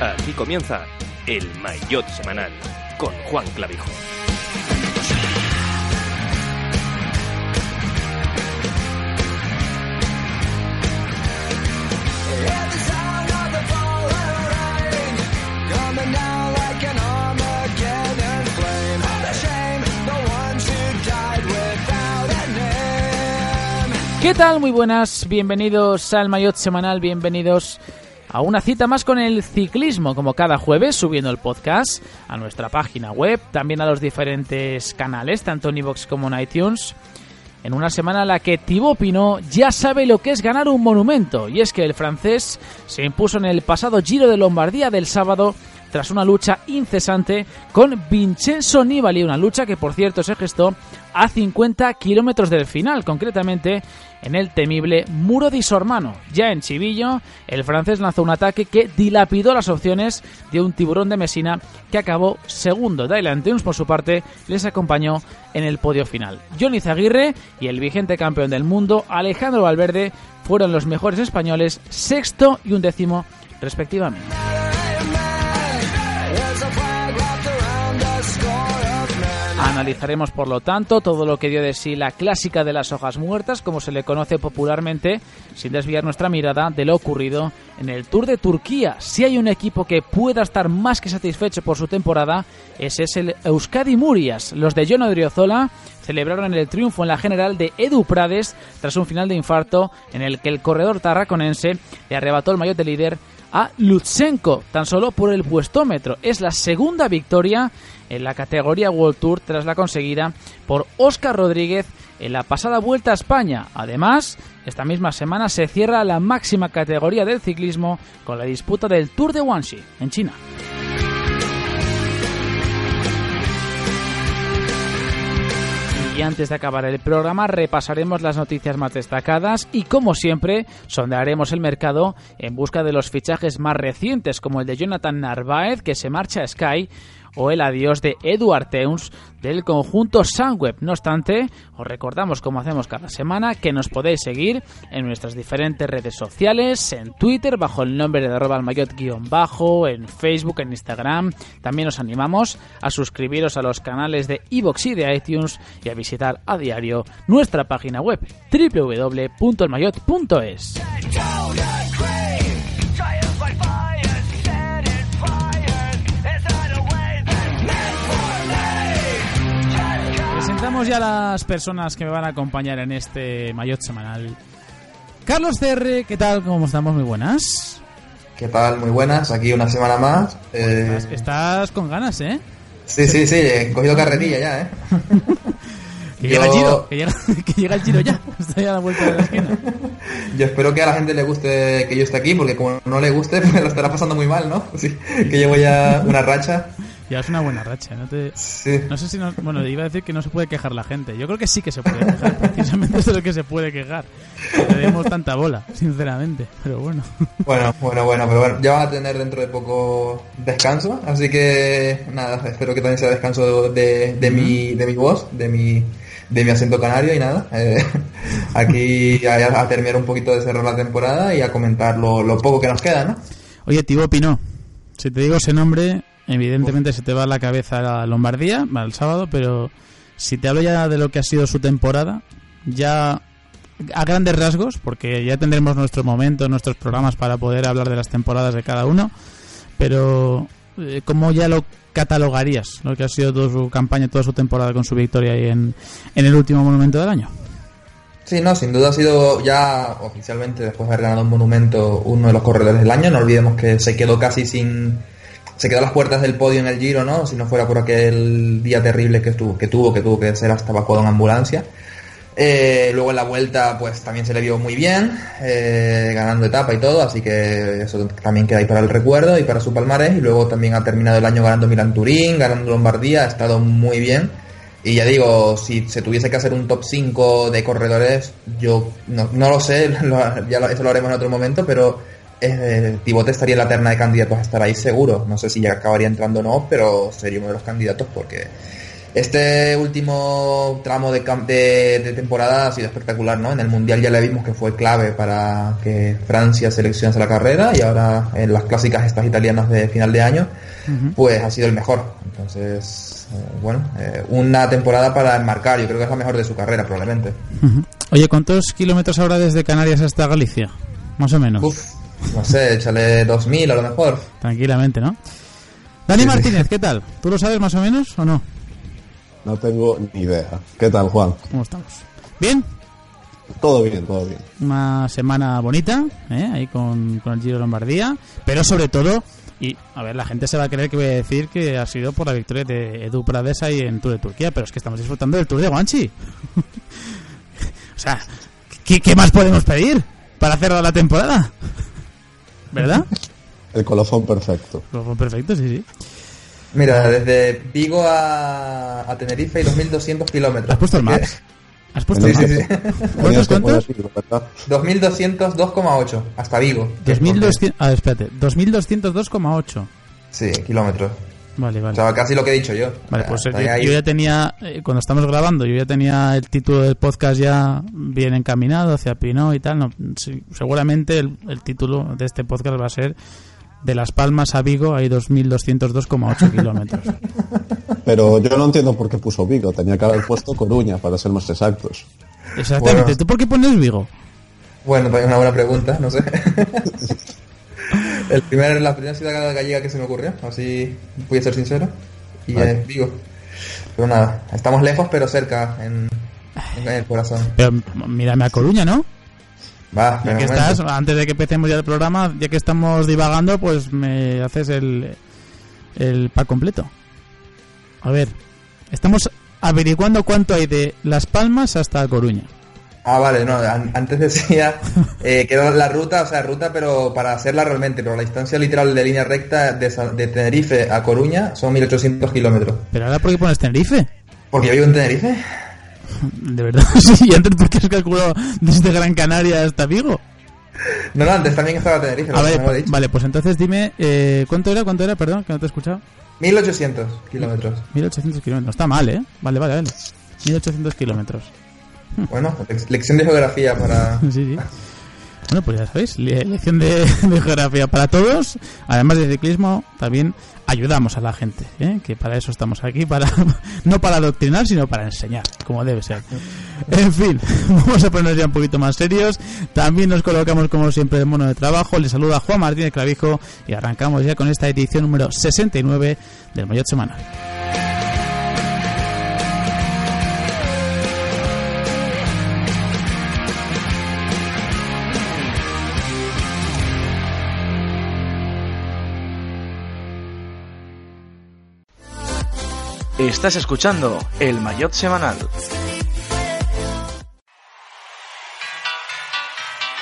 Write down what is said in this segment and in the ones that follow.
Aquí comienza el Maillot Semanal con Juan Clavijo. ¿Qué tal? Muy buenas, bienvenidos al Maillot Semanal, bienvenidos a una cita más con el ciclismo, como cada jueves, subiendo el podcast a nuestra página web, también a los diferentes canales, tanto en iVoox como en iTunes. En una semana en la que Thibaut Pinot ya sabe lo que es ganar un monumento, y es que el francés se impuso en el pasado Giro de Lombardía del sábado tras una lucha incesante con Vincenzo Nibali, una lucha que por cierto se gestó a 50 kilómetros del final, concretamente en el temible Muro di Sormano. Ya en Chivillo, el francés lanzó un ataque que dilapidó las opciones de un tiburón de Mesina que acabó segundo. Dylan Tunes, por su parte, les acompañó en el podio final. Johnny Zaguirre y el vigente campeón del mundo, Alejandro Valverde, fueron los mejores españoles, sexto y undécimo respectivamente. Analizaremos, por lo tanto, todo lo que dio de sí la clásica de las hojas muertas, como se le conoce popularmente, sin desviar nuestra mirada de lo ocurrido en el Tour de Turquía. Si hay un equipo que pueda estar más que satisfecho por su temporada, ese es el Euskadi Murias. Los de John Odriozola celebraron el triunfo en la general de Edu Prades tras un final de infarto en el que el corredor tarraconense le arrebató el maillot de líder a Lutsenko, tan solo por el puestómetro. Es la segunda victoria en la categoría World Tour tras la conseguida por Óscar Rodríguez en la pasada vuelta a España. Además, esta misma semana se cierra la máxima categoría del ciclismo con la disputa del Tour de Guangxi en China. Y antes de acabar el programa repasaremos las noticias más destacadas y como siempre sondearemos el mercado en busca de los fichajes más recientes como el de Jonathan Narváez que se marcha a Sky o el adiós de Eduard Teuns del conjunto Sunweb. No obstante, os recordamos como hacemos cada semana que nos podéis seguir en nuestras diferentes redes sociales, en Twitter bajo el nombre de arroba bajo en Facebook, en Instagram. También os animamos a suscribiros a los canales de iVoox y de iTunes y a visitar a diario nuestra página web www.elmayot.es. Presentamos ya a las personas que me van a acompañar en este Mayot semanal. Carlos CR, ¿qué tal? ¿Cómo estamos? Muy buenas. ¿Qué tal? Muy buenas. Aquí una semana más. Eh, Estás, estás con ganas, ¿eh? Sí, sí, sí. He cogido carretilla ya, ¿eh? Que llega Yo- el giro, que llega, que llega el giro ya. Está ya a la vuelta de la esquina. Yo espero que a la gente le guste que yo esté aquí, porque como no le guste, pues lo estará pasando muy mal, ¿no? Sí, que llevo ya una racha. Ya es una buena racha, no te... Sí. No sé si no... Bueno, iba a decir que no se puede quejar la gente. Yo creo que sí que se puede quejar. Precisamente es lo que se puede quejar. Le demos tanta bola, sinceramente. Pero bueno. Bueno, bueno, bueno, pero bueno, ya van a tener dentro de poco descanso, así que nada, espero que también sea descanso de, de mi, de mi voz, de mi, de mi acento canario y nada. eh, aquí a, a terminar un poquito de cerrar la temporada y a comentar lo, lo poco que nos queda, ¿no? Oye, Thibaut Pinot, si te digo ese nombre, evidentemente se te va a la cabeza la Lombardía, va el sábado, pero si te hablo ya de lo que ha sido su temporada, ya a grandes rasgos, porque ya tendremos nuestros momentos, nuestros programas para poder hablar de las temporadas de cada uno, pero eh, ¿cómo ya lo catalogarías, lo que ha sido toda su campaña, toda su temporada con su victoria ahí en, en el último monumento del año? Sí, no, sin duda ha sido ya oficialmente, después de haber ganado un monumento, uno de los corredores del año. No olvidemos que se quedó casi sin. Se quedó a las puertas del podio en el Giro, ¿no? Si no fuera por aquel día terrible que tuvo, que tuvo, que tuvo que ser hasta evacuado en ambulancia. Eh, luego en la vuelta pues también se le vio muy bien, eh, ganando etapa y todo, así que eso también queda ahí para el recuerdo y para su palmarés. Y luego también ha terminado el año ganando Milan Turín, ganando Lombardía, ha estado muy bien. Y ya digo, si se tuviese que hacer un top 5 de corredores, yo no, no lo sé, lo- ya eso lo haremos en otro momento, pero eh, Tibote estaría en la terna de candidatos a estar ahí seguro. No sé si ya acabaría entrando o no, pero sería uno de los candidatos porque este último tramo de, de, de temporada ha sido espectacular, ¿no? En el Mundial ya le vimos que fue clave para que Francia seleccionase la carrera y ahora en las clásicas estas italianas de final de año, pues ha sido el mejor. Entonces, eh, bueno, eh, una temporada para enmarcar, yo creo que es la mejor de su carrera probablemente. Ujú. Oye, ¿cuántos kilómetros ahora desde Canarias hasta Galicia? Más o menos. Uf, no sé, échale 2000 a lo mejor. Tranquilamente, ¿no? Dani Sí, sí. Martínez, ¿qué tal? ¿Tú lo sabes más o menos o no? No tengo ni idea. ¿Qué tal, Juan? ¿Cómo estamos? ¿Bien? Todo bien, todo bien. Una semana bonita, ¿eh? ahí con, con el Giro Lombardía, pero sobre todo, y a ver, la gente se va a creer que voy a decir que ha sido por la victoria de Edu Prades ahí en Tour de Turquía, pero es que estamos disfrutando del Tour de Guanchi. o sea, ¿qué, qué más podemos pedir para cerrar la temporada? ¿Verdad? El colofón perfecto. Pues fue perfecto, sí, sí. Mira, desde Vigo a, a Tenerife hay 2.200 kilómetros. ¿Has puesto el Maps? ¿Has puesto Sí, el sí, Maps? sí. Cuántos? ¿verdad? 2.202,8 hasta Vigo. 2200, ah, espérate, 2202,8. Sí, kilómetros. Vale, O vale. sea, casi lo que he dicho yo. Vale, O sea, pues yo, ahí. yo ya tenía, eh, cuando estamos grabando, yo ya tenía el título del podcast ya bien encaminado hacia Pinot y tal. No, sí, seguramente el, el título de este podcast va a ser De Las Palmas a Vigo hay 2.202,8 kilómetros. Pero yo no entiendo por qué puso Vigo. Tenía que haber puesto Coruña, para ser más exactos. Exactamente. Bueno. ¿Tú por qué pones Vigo? Bueno, también una buena pregunta, no sé. El primer, la primera ciudad gallega que se me ocurrió, así voy a ser sincero, y Vale. es Vigo. Pero nada, estamos lejos pero cerca en, en el corazón. Pero mírame a Coruña, ¿no? Va, Ya que estás, antes de que empecemos ya el programa, ya que estamos divagando, pues me haces el, el pack completo. A ver, estamos averiguando cuánto hay de Las Palmas hasta Coruña. Ah, vale, no, an- antes decía eh, que era la ruta, o sea, ruta, pero para hacerla realmente, pero la distancia literal de línea recta de, Tenerife a Coruña son 1800 kilómetros. Pero ahora, ¿por qué pones Tenerife? Porque yo vivo en Tenerife. De verdad, sí, y antes, ¿por qué has calculado desde Gran Canaria hasta Vigo? No, no, antes también estaba Tenerife, A ver, lo dicho. vale, pues entonces dime, eh, ¿cuánto era? ¿Cuánto era? Perdón, que no te he escuchado. 1800 kilómetros. 1800 kilómetros. No está mal, ¿eh? Vale, vale, vale. 1800 kilómetros. Bueno, lección de geografía para... Sí, sí. Bueno, pues ya sabéis, le- lección de, de geografía para todos. Además de ciclismo, también ayudamos a la gente, ¿eh? que para eso estamos aquí, para no para adoctrinar, sino para enseñar, como debe ser. En fin, vamos a ponernos ya un poquito más serios. También nos colocamos, como siempre, de mono de trabajo. Les saluda Juan Martínez Clavijo y arrancamos ya con esta edición número 69 del Mayotte Semanal. Estás escuchando el Mayotte Semanal. Di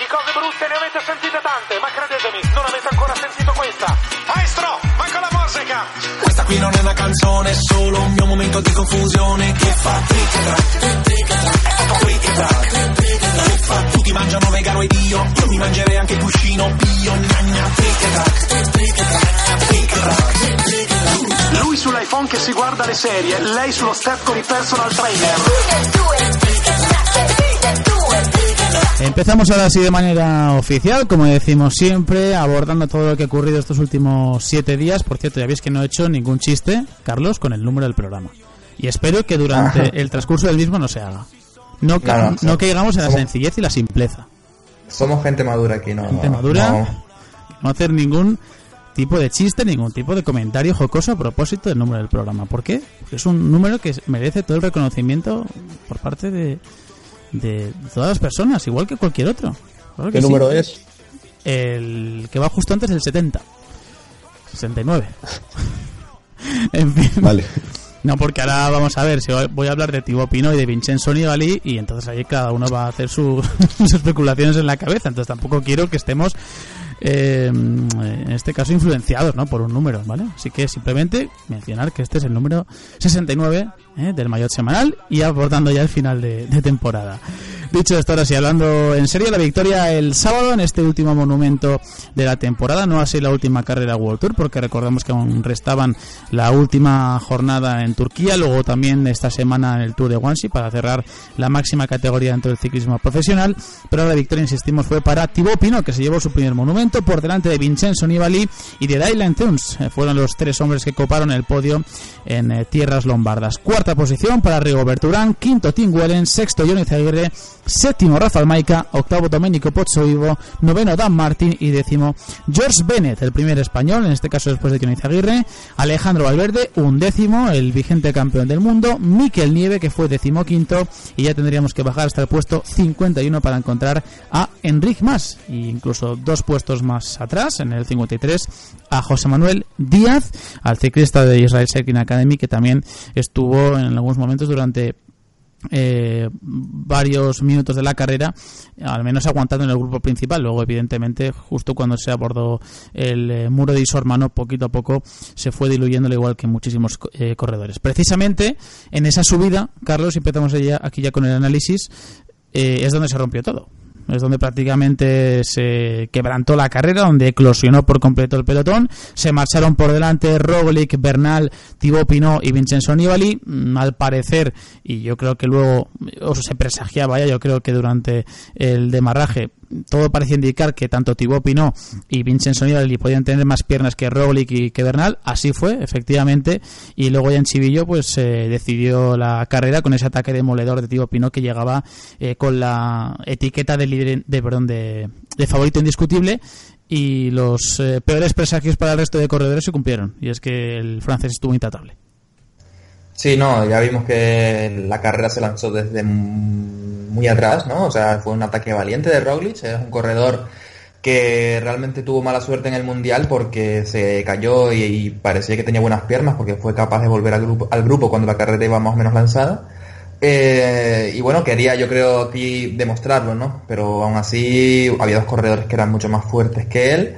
cose brutte ne avete sentite tante, ma credetemi, non avete ancora sentito questa. Maestro, manca la musica! Questa qui non è una canzone, è solo un mio momento di confusione che fa trick e track, trick fa tutti mangiano vegano ed io, io mi mangerei anche il cuscino pio, gnagna, trick track, trick track, trick track, trick track. Lui sull'iPhone che si guarda le serie, lei sullo step con i personal trainer. Empezamos ahora sí de manera oficial, como decimos siempre, abordando todo lo que ha ocurrido estos últimos siete días. Por cierto, ya veis que no he hecho ningún chiste, Carlos, con el número del programa. Y espero que durante el transcurso del mismo no se haga. No, ca- No, no, no so- caigamos en la sencillez y la simpleza. Somos gente madura aquí, ¿no? Gente madura. no. Hacer ningún tipo de chiste, ningún tipo de comentario jocoso a propósito del número del programa. ¿Por qué? Porque es un número que merece todo el reconocimiento por parte de, de todas las personas, igual que cualquier otro. Claro que ¿Qué sí. número es? El que va justo antes es el 70. 69. en fin. Vale. No, porque ahora vamos a ver, si voy a hablar de Thibaut Pinot y de Vincenzo Nibali y entonces ahí cada uno va a hacer su- sus especulaciones en la cabeza. Entonces tampoco quiero que estemos, eh, en este caso, influenciados ¿no? por un número, ¿vale? Así que simplemente mencionar que este es el número 69 ¿eh? del maillot semanal y abordando ya el final de, temporada. Dicho esto, ahora sí, hablando en serio, la victoria el sábado en este último monumento de la temporada, no así la última carrera World Tour, porque recordamos que aún restaban la última jornada en Turquía, luego también esta semana en el Tour de Guangxi para cerrar la máxima categoría dentro del ciclismo profesional, pero la victoria, insistimos, fue para Thibaut Pinot, que se llevó su primer monumento por delante de Vincenzo Nibali y de Dylan Tunes, Eh, fueron los tres hombres que coparon el podio en eh, tierras lombardas. Cuarta posición para Rigoberto Urán, quinto Tim Wellen, sexto Johnny Zaguirre, séptimo Rafael Maica, octavo Domenico Pozzovivo, noveno Dan Martin y décimo George Bennett, el primer español, en este caso después de Johnny Zaguirre, Alejandro Valverde, undécimo, el vigente campeón del mundo, Miquel Nieve, que fue decimoquinto, y ya tendríamos que bajar hasta el puesto 51 para encontrar a Enric Mas, e incluso dos puestos más atrás, en el 53, a José Manuel Díaz, al ciclista de Israel Cycling Academy, que también estuvo en algunos momentos durante eh, varios minutos de la carrera, al menos aguantando en el grupo principal. Luego, evidentemente, justo cuando se abordó el eh, muro de Isormano, poquito a poco se fue diluyendo, al igual que muchísimos eh, corredores. Precisamente en esa subida, Carlos, empezamos ya, aquí ya con el análisis, eh, es donde se rompió todo. Es donde prácticamente se quebrantó la carrera, donde eclosionó por completo el pelotón. Se marcharon por delante Roglic, Bernal, Thibaut Pinot y Vincenzo Nibali. Mm, Al parecer, y yo creo que luego o se presagiaba ya, yo creo que durante el demarraje todo parecía indicar que tanto Thibaut Pinot y Vincenzo Nibali podían tener más piernas que Roglic y que Bernal. Así fue, efectivamente. Y luego ya en Chivillo pues se decidió la carrera con ese ataque demoledor de Thibaut Pinot que llegaba eh, con la etiqueta de de, perdón, de, de favorito indiscutible y los eh, peores presagios para el resto de corredores se cumplieron. Y es que el francés estuvo intratable. Sí, no, ya vimos que la carrera se lanzó desde muy atrás, ¿no? O sea, fue un ataque valiente de Roglic, es un corredor que realmente tuvo mala suerte en el Mundial porque se cayó y, y parecía que tenía buenas piernas porque fue capaz de volver al grupo, al grupo cuando la carrera iba más o menos lanzada. Eh, y bueno, quería yo creo aquí demostrarlo, ¿no? Pero aún así había dos corredores que eran mucho más fuertes que él.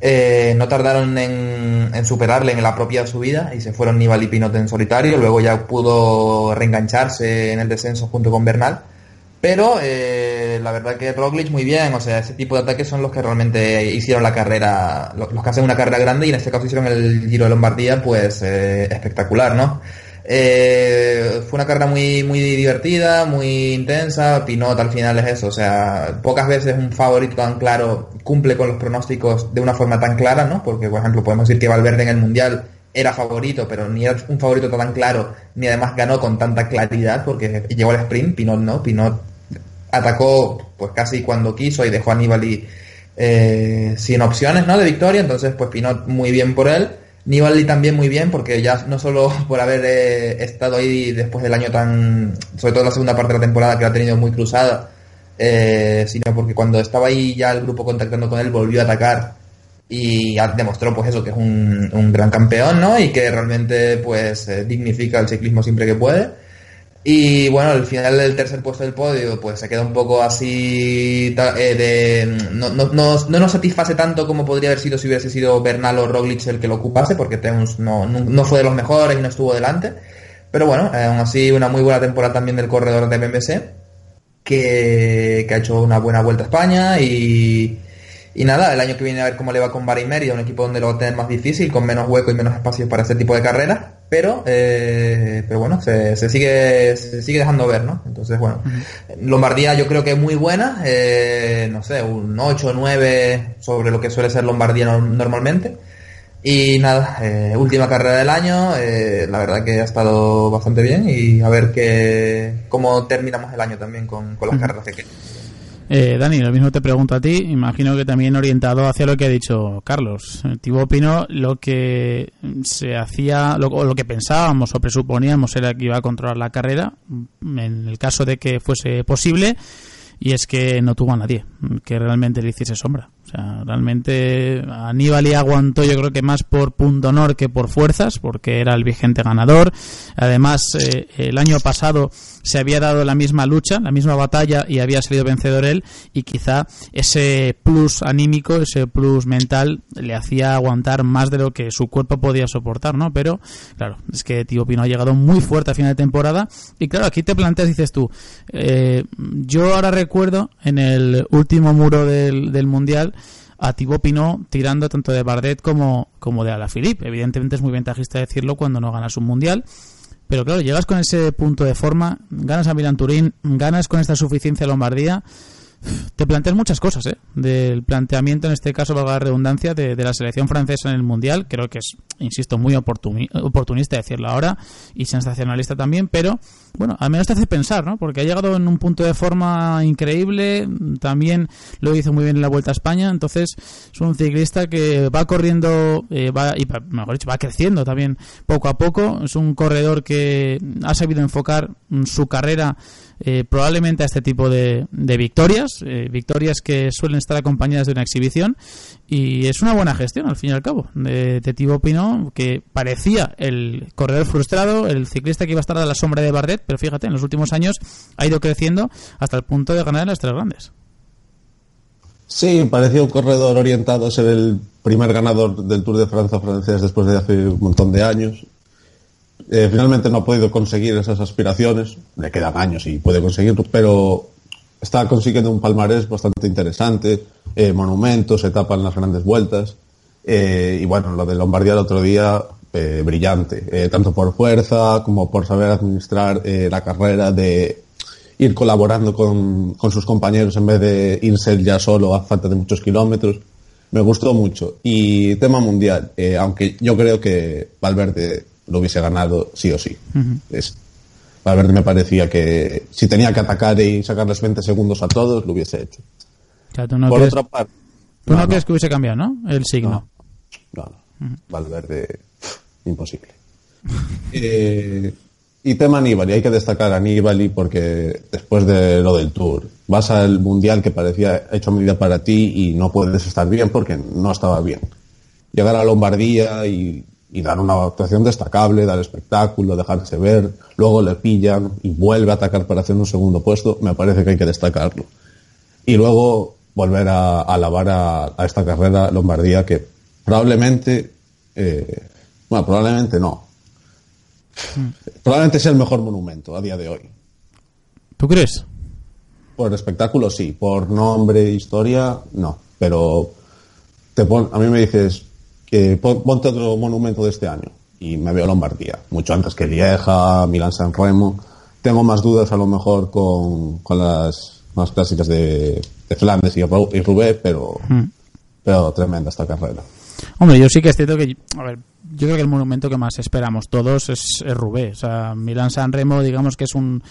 Eh, no tardaron en, en superarle en la propia subida y se fueron Nibali y Pinot en solitario. Luego ya pudo reengancharse en el descenso junto con Bernal. Pero eh, la verdad que Roglic muy bien, o sea, ese tipo de ataques son los que realmente hicieron la carrera, lo- los que hacen una carrera grande y en este caso hicieron el Giro de Lombardía, pues espectacular, ¿no? Eh, fue una carrera muy, muy divertida, muy intensa. Pinot al final es eso, o sea, pocas veces un favorito tan claro cumple con los pronósticos de una forma tan clara, ¿no? Porque, por ejemplo, podemos decir que Valverde en el Mundial era favorito, pero ni era un favorito tan claro, ni además ganó con tanta claridad, porque llegó al sprint, Pinot no, Pinot atacó pues casi cuando quiso y dejó a Nibali eh, sin opciones, ¿no? De victoria, entonces pues Pinot muy bien por él. Nibali también muy bien porque ya no solo por haber eh, estado ahí después del año tan, sobre todo la segunda parte de la temporada que la ha tenido muy cruzada, eh, sino porque cuando estaba ahí ya el grupo contactando con él volvió a atacar y demostró pues eso que es un, un gran campeón, ¿no? Y que realmente pues eh, dignifica el ciclismo siempre que puede. Y bueno, al final del tercer puesto del podio, pues se queda un poco así eh, de no, no, no, no nos satisface tanto como podría haber sido si hubiese sido Bernal o Roglic el que lo ocupase, porque Teuns no, fue de los mejores y no estuvo delante. Pero bueno, eh, aún así una muy buena temporada también del corredor de MMC, que, que ha hecho una buena vuelta a España y, y nada, el año que viene a ver cómo le va con Bari Mérida, un equipo donde lo va a tener más difícil, con menos hueco y menos espacio para este tipo de carreras, pero eh, pero bueno, se, se sigue se sigue dejando ver, ¿no? Entonces, bueno, Lombardía yo creo que es muy buena, eh, no sé, un 8 o 9 sobre lo que suele ser Lombardía no- normalmente. Y nada, eh, última carrera del año, eh, la verdad que ha estado bastante bien y a ver que, cómo terminamos el año también con, con las carreras que quedan. Eh, Dani, lo mismo te pregunto a ti. Imagino que también orientado hacia lo que ha dicho Carlos. Eh, Thibaut Pinot, lo que se hacía, lo, lo que pensábamos o presuponíamos era que iba a controlar la carrera, mm, en el caso de que fuese posible, y es que no tuvo a nadie que realmente le hiciese sombra. Sea, realmente Aníbal aguantó yo creo que más por punto honor que por fuerzas, porque era el vigente ganador. Además, eh, el año pasado se había dado la misma lucha, la misma batalla y había salido vencedor él y quizá ese plus anímico, ese plus mental le hacía aguantar más de lo que su cuerpo podía soportar, ¿no? Pero, claro, es que Tío Pino ha llegado muy fuerte a final de temporada y claro, aquí te planteas, dices tú, eh, yo ahora recuerdo en el último muro del, del Mundial a Thibaut Pinot tirando tanto de Bardet como, como de Alaphilippe. Evidentemente es muy ventajista decirlo cuando no ganas un mundial. Pero claro, llegas con ese punto de forma, ganas a Milan Turín, ganas con esta suficiencia Lombardía, te planteas muchas cosas, ¿eh? Del planteamiento, en este caso, valga la redundancia, de, la selección francesa en el Mundial. Creo que es, insisto, muy oportuni- oportunista decirlo ahora y sensacionalista también, pero bueno, al menos te hace pensar, ¿no? Porque ha llegado en un punto de forma increíble, también lo hizo muy bien en la Vuelta a España, entonces es un ciclista que va corriendo, eh, va, y mejor dicho, va creciendo también poco a poco, es un corredor que ha sabido enfocar su carrera eh, probablemente a este tipo de, victorias, eh, victorias que suelen estar acompañadas de una exhibición y es una buena gestión al fin y al cabo de, de Pinot que parecía el corredor frustrado, el ciclista que iba a estar a la sombra de Bardet, pero fíjate, en los últimos años ha ido creciendo hasta el punto de ganar en las tres grandes. Sí, parecía un corredor orientado a ser el primer ganador del Tour de Francia francés después de hace un montón de años. Eh, finalmente no ha podido conseguir esas aspiraciones, le quedan años y puede conseguirlo, pero está consiguiendo un palmarés bastante interesante, eh, monumentos, etapa en las grandes vueltas, eh, y bueno, lo de Lombardía el otro día, eh, brillante, tanto por fuerza como por saber administrar la carrera de ir colaborando con, con sus compañeros en vez de irse ya solo a falta de muchos kilómetros. Me gustó mucho. Y tema mundial, aunque yo creo que Valverde lo hubiese ganado sí o sí. Es- Valverde me parecía que si tenía que atacar y sacarles 20 segundos a todos, lo hubiese hecho. O sea, tú no, Por crees, otra parte, tú no no, crees que hubiese cambiado, ¿no? El signo. no, no. Valverde, imposible. Eh, y tema Nibali, hay que destacar a Nibali porque después de lo del Tour, vas al Mundial que parecía hecho a medida para ti y no puedes estar bien porque no estaba bien. Llegar a Lombardía y, y dar una actuación destacable, dar espectáculo, dejarse ver, luego le pillan y vuelve a atacar para hacer un segundo puesto, me parece que hay que destacarlo. Y luego volver a, a alabar a, a esta carrera Lombardía que probablemente, eh, bueno, probablemente no. Probablemente sea el mejor monumento a día de hoy. ¿Tú crees? Por espectáculo sí, por nombre, historia, no. Pero te pon- a mí me dices pon- ponte otro monumento de este año y me veo Lombardía, mucho antes que Lieja, Milán San Remo. Tengo más dudas a lo mejor con, con las más clásicas de, de Flandes y, Ru- y Roubaix, pero, pero tremenda esta carrera. Hombre, yo sí que es cierto que, a ver, yo creo que el monumento que más esperamos todos es, es Roubaix. O sea, Milán San Remo, digamos que es un,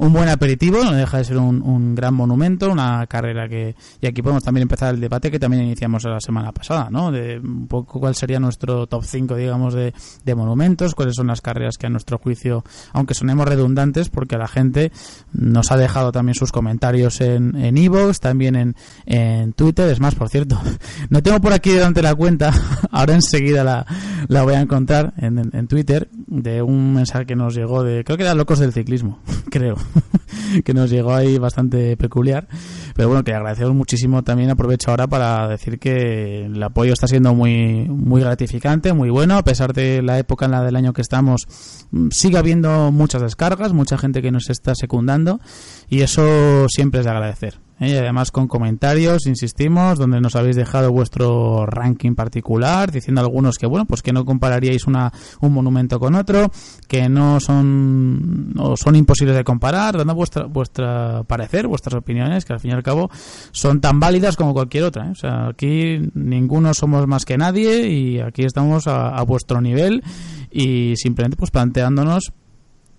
un buen aperitivo, no deja de ser un, un gran monumento, una carrera que, y aquí podemos también empezar el debate que también iniciamos la semana pasada, ¿no? De un poco cuál sería nuestro top 5, digamos, de, de monumentos, cuáles son las carreras que a nuestro juicio, aunque sonemos redundantes, porque la gente nos ha dejado también sus comentarios en en iVoox, también en, en Twitter. Es más, por cierto, no tengo por aquí delante la cuenta, ahora enseguida la, la voy a encontrar en, en- en Twitter, de un mensaje que nos llegó de, creo que era Locos del Ciclismo, creo, que nos llegó ahí bastante peculiar. Pero bueno, que agradecemos muchísimo también, aprovecho ahora para decir que el apoyo está siendo muy, muy gratificante, muy bueno, a pesar de la época en la del año que estamos, mm, sigue habiendo muchas descargas, mucha gente que nos está secundando y eso siempre es de agradecer. ¿eh? Y además con comentarios, insistimos, donde nos habéis dejado vuestro ranking particular, diciendo algunos que bueno, pues que no compararíais una, un monumento con otro, que no son, o son imposibles de comparar, dando vuestra, vuestra parecer, vuestras opiniones, que al fin y al cabo son tan válidas como cualquier otra. ¿eh? O sea, aquí ninguno somos más que nadie y aquí estamos a, a vuestro nivel y simplemente pues planteándonos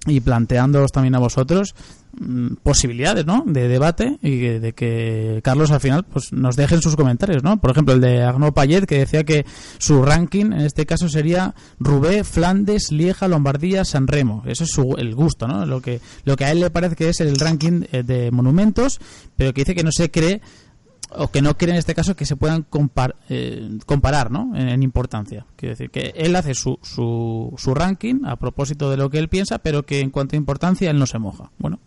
y planteándoos también a vosotros mm, posibilidades ¿no? de debate y de que Carlos al final pues nos dejen sus comentarios ¿no? por ejemplo el de Arnaud Payet que decía que su ranking en este caso sería Roubaix, Flandes, Lieja, Lombardía, San Remo eso es su, el gusto ¿no? lo que lo que a él le parece que es el ranking eh, de monumentos pero que dice que no se cree o que no quiere en este caso que se puedan compar- eh, comparar ¿no? en, en importancia. Quiero decir que él hace su, su, su ranking a propósito de lo que él piensa, pero que en cuanto a importancia él no se moja. Bueno,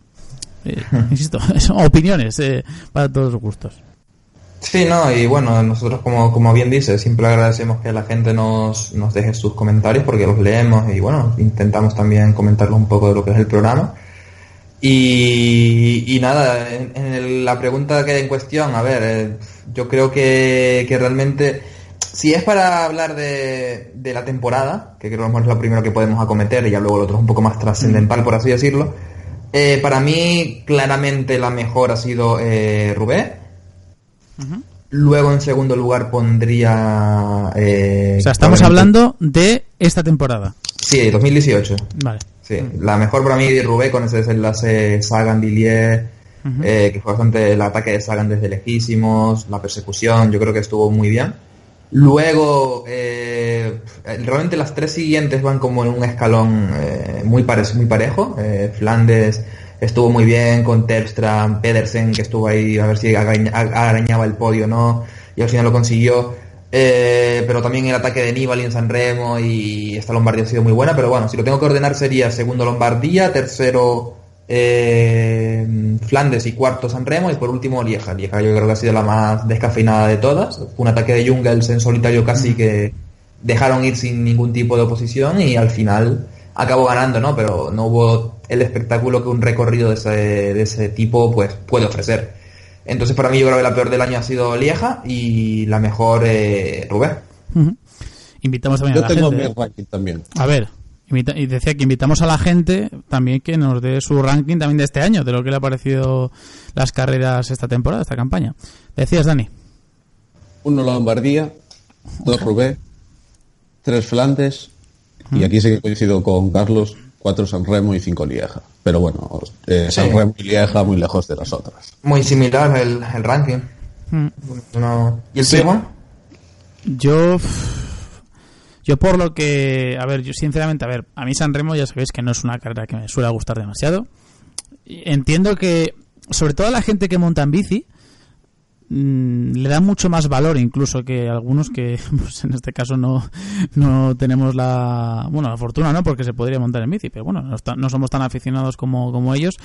eh, insisto, son opiniones eh, para todos los gustos. Sí, no, y bueno, nosotros como, como bien dice, siempre agradecemos que la gente nos, nos deje sus comentarios porque los leemos y bueno, intentamos también comentarles un poco de lo que es el programa. Y, y nada, en, en el- la pregunta que en cuestión, a ver, eh, yo creo que, que realmente, si es para hablar de, de la temporada, que creo que es lo primero que podemos acometer y ya luego lo otro es un poco más trascendental, por así decirlo, eh, para mí claramente la mejor ha sido eh, Rubé. Luego en segundo lugar pondría... eh, O sea, estamos hablando de esta temporada. Sí, 2018. Vale. Sí, la mejor para mí Rubé con ese desenlace Sagan Villiers, eh, que fue bastante el ataque de Sagan desde lejísimos, la persecución, yo creo que estuvo muy bien. Luego, eh, realmente las tres siguientes van como en un escalón eh, muy, pare- muy parejo. Eh, Flandes estuvo muy bien con Terpstra, Pedersen, que estuvo ahí a ver si arañaba el podio o no, y al final lo consiguió. Eh, pero también el ataque de Nibali en San Remo y esta Lombardía ha sido muy buena, pero bueno, si lo tengo que ordenar sería segundo Lombardía, tercero eh, Flandes y cuarto San Remo y por último Lieja. Lieja yo creo que ha sido la más descafeinada de todas. Fue un ataque de Jungels en solitario casi que dejaron ir sin ningún tipo de oposición y al final acabó ganando, ¿no? Pero no hubo el espectáculo que un recorrido de ese, de ese tipo pues puede ofrecer. Entonces para mí yo creo que la peor del año ha sido Lieja y la mejor eh, Rubén. Ujú. Invitamos también Yo a la tengo gente. mi ranking también. A ver, invita- y decía que invitamos a la gente también que nos dé su ranking también de este año, de lo que le ha parecido las carreras esta temporada, esta campaña. Decías, Dani. Uno Lombardía, dos Rubé, tres Flandes, y aquí sí que coincido con Carlos, cuatro San Remo y cinco Lieja. Pero bueno, eh, San Sí. Remo y Lieja muy lejos de las otras. Muy similar el, el ranking. Mm. No- ¿Y el Sí. Yo. Yo por lo que. A ver, yo sinceramente, a ver, a mí San Remo ya sabéis que no es una carrera que me suele gustar demasiado. Entiendo que, sobre todo a la gente que monta en bici, mm, le da mucho más valor incluso que algunos que pues en este caso no, no tenemos la bueno la fortuna no porque se podría montar en bici pero bueno no, está- no somos tan aficionados como, como ellos.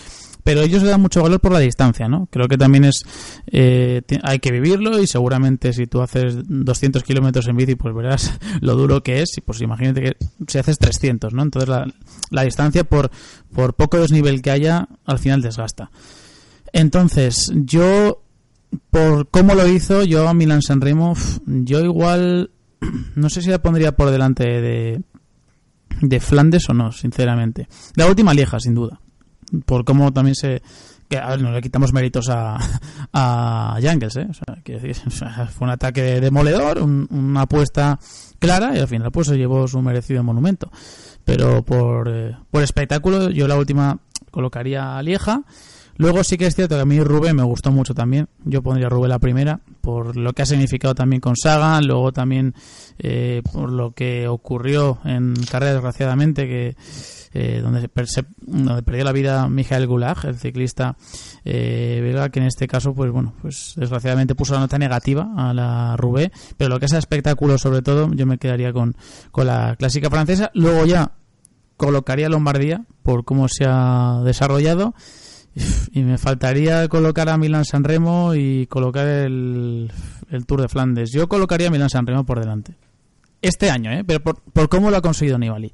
Pero ellos le dan mucho valor por la distancia no creo que también es eh, hay que vivirlo y seguramente si tú haces 200 kilómetros en bici pues verás lo duro que es. Y pues imagínate que si haces 300 no entonces la, la distancia por por poco desnivel que haya al final desgasta. Entonces yo por cómo lo hizo, yo a Milan San Remo, uf, yo igual no sé si la pondría por delante de de Flandes o no, sinceramente. La última Lieja, sin duda. Por cómo también se que a ver, no le quitamos méritos a a ¿eh? O sea, fue un ataque demoledor, un- una apuesta clara y al final pues se llevó su merecido monumento. Pero por eh, por espectáculo yo la última colocaría a Lieja. Luego sí que es cierto que a mí Rubén me gustó mucho también. Yo pondría a Rubén la primera, por lo que ha significado también con Saga, luego también eh, por lo que ocurrió en carrera desgraciadamente, que eh, donde, se donde perdió la vida Michael Gulag, el ciclista eh, belga, que en este caso, pues bueno, pues desgraciadamente puso la nota negativa a la Rubé, pero lo que es espectáculo sobre todo, yo me quedaría con, con la clásica francesa. Luego ya colocaría Lombardía por cómo se ha desarrollado y me faltaría colocar a Milan San Remo y colocar el, el Tour de Flandes. Yo colocaría a Milan San Remo por delante. Este año, ¿eh? Pero por, cómo lo ha conseguido Nibali.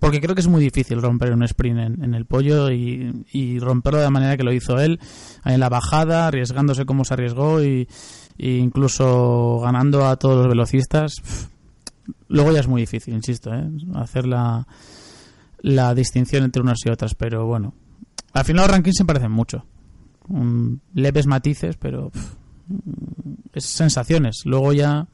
Porque creo que es muy difícil romper un sprint en, el pollo y, romperlo de la manera que lo hizo él, en la bajada, arriesgándose como se arriesgó y, y incluso ganando a todos los velocistas. Luego ya es muy difícil, insisto, ¿eh? hacer la, la distinción entre unas y otras, pero bueno, al final los rankings se parecen mucho. Un- leves matices, pero pff, es sensaciones. Luego ya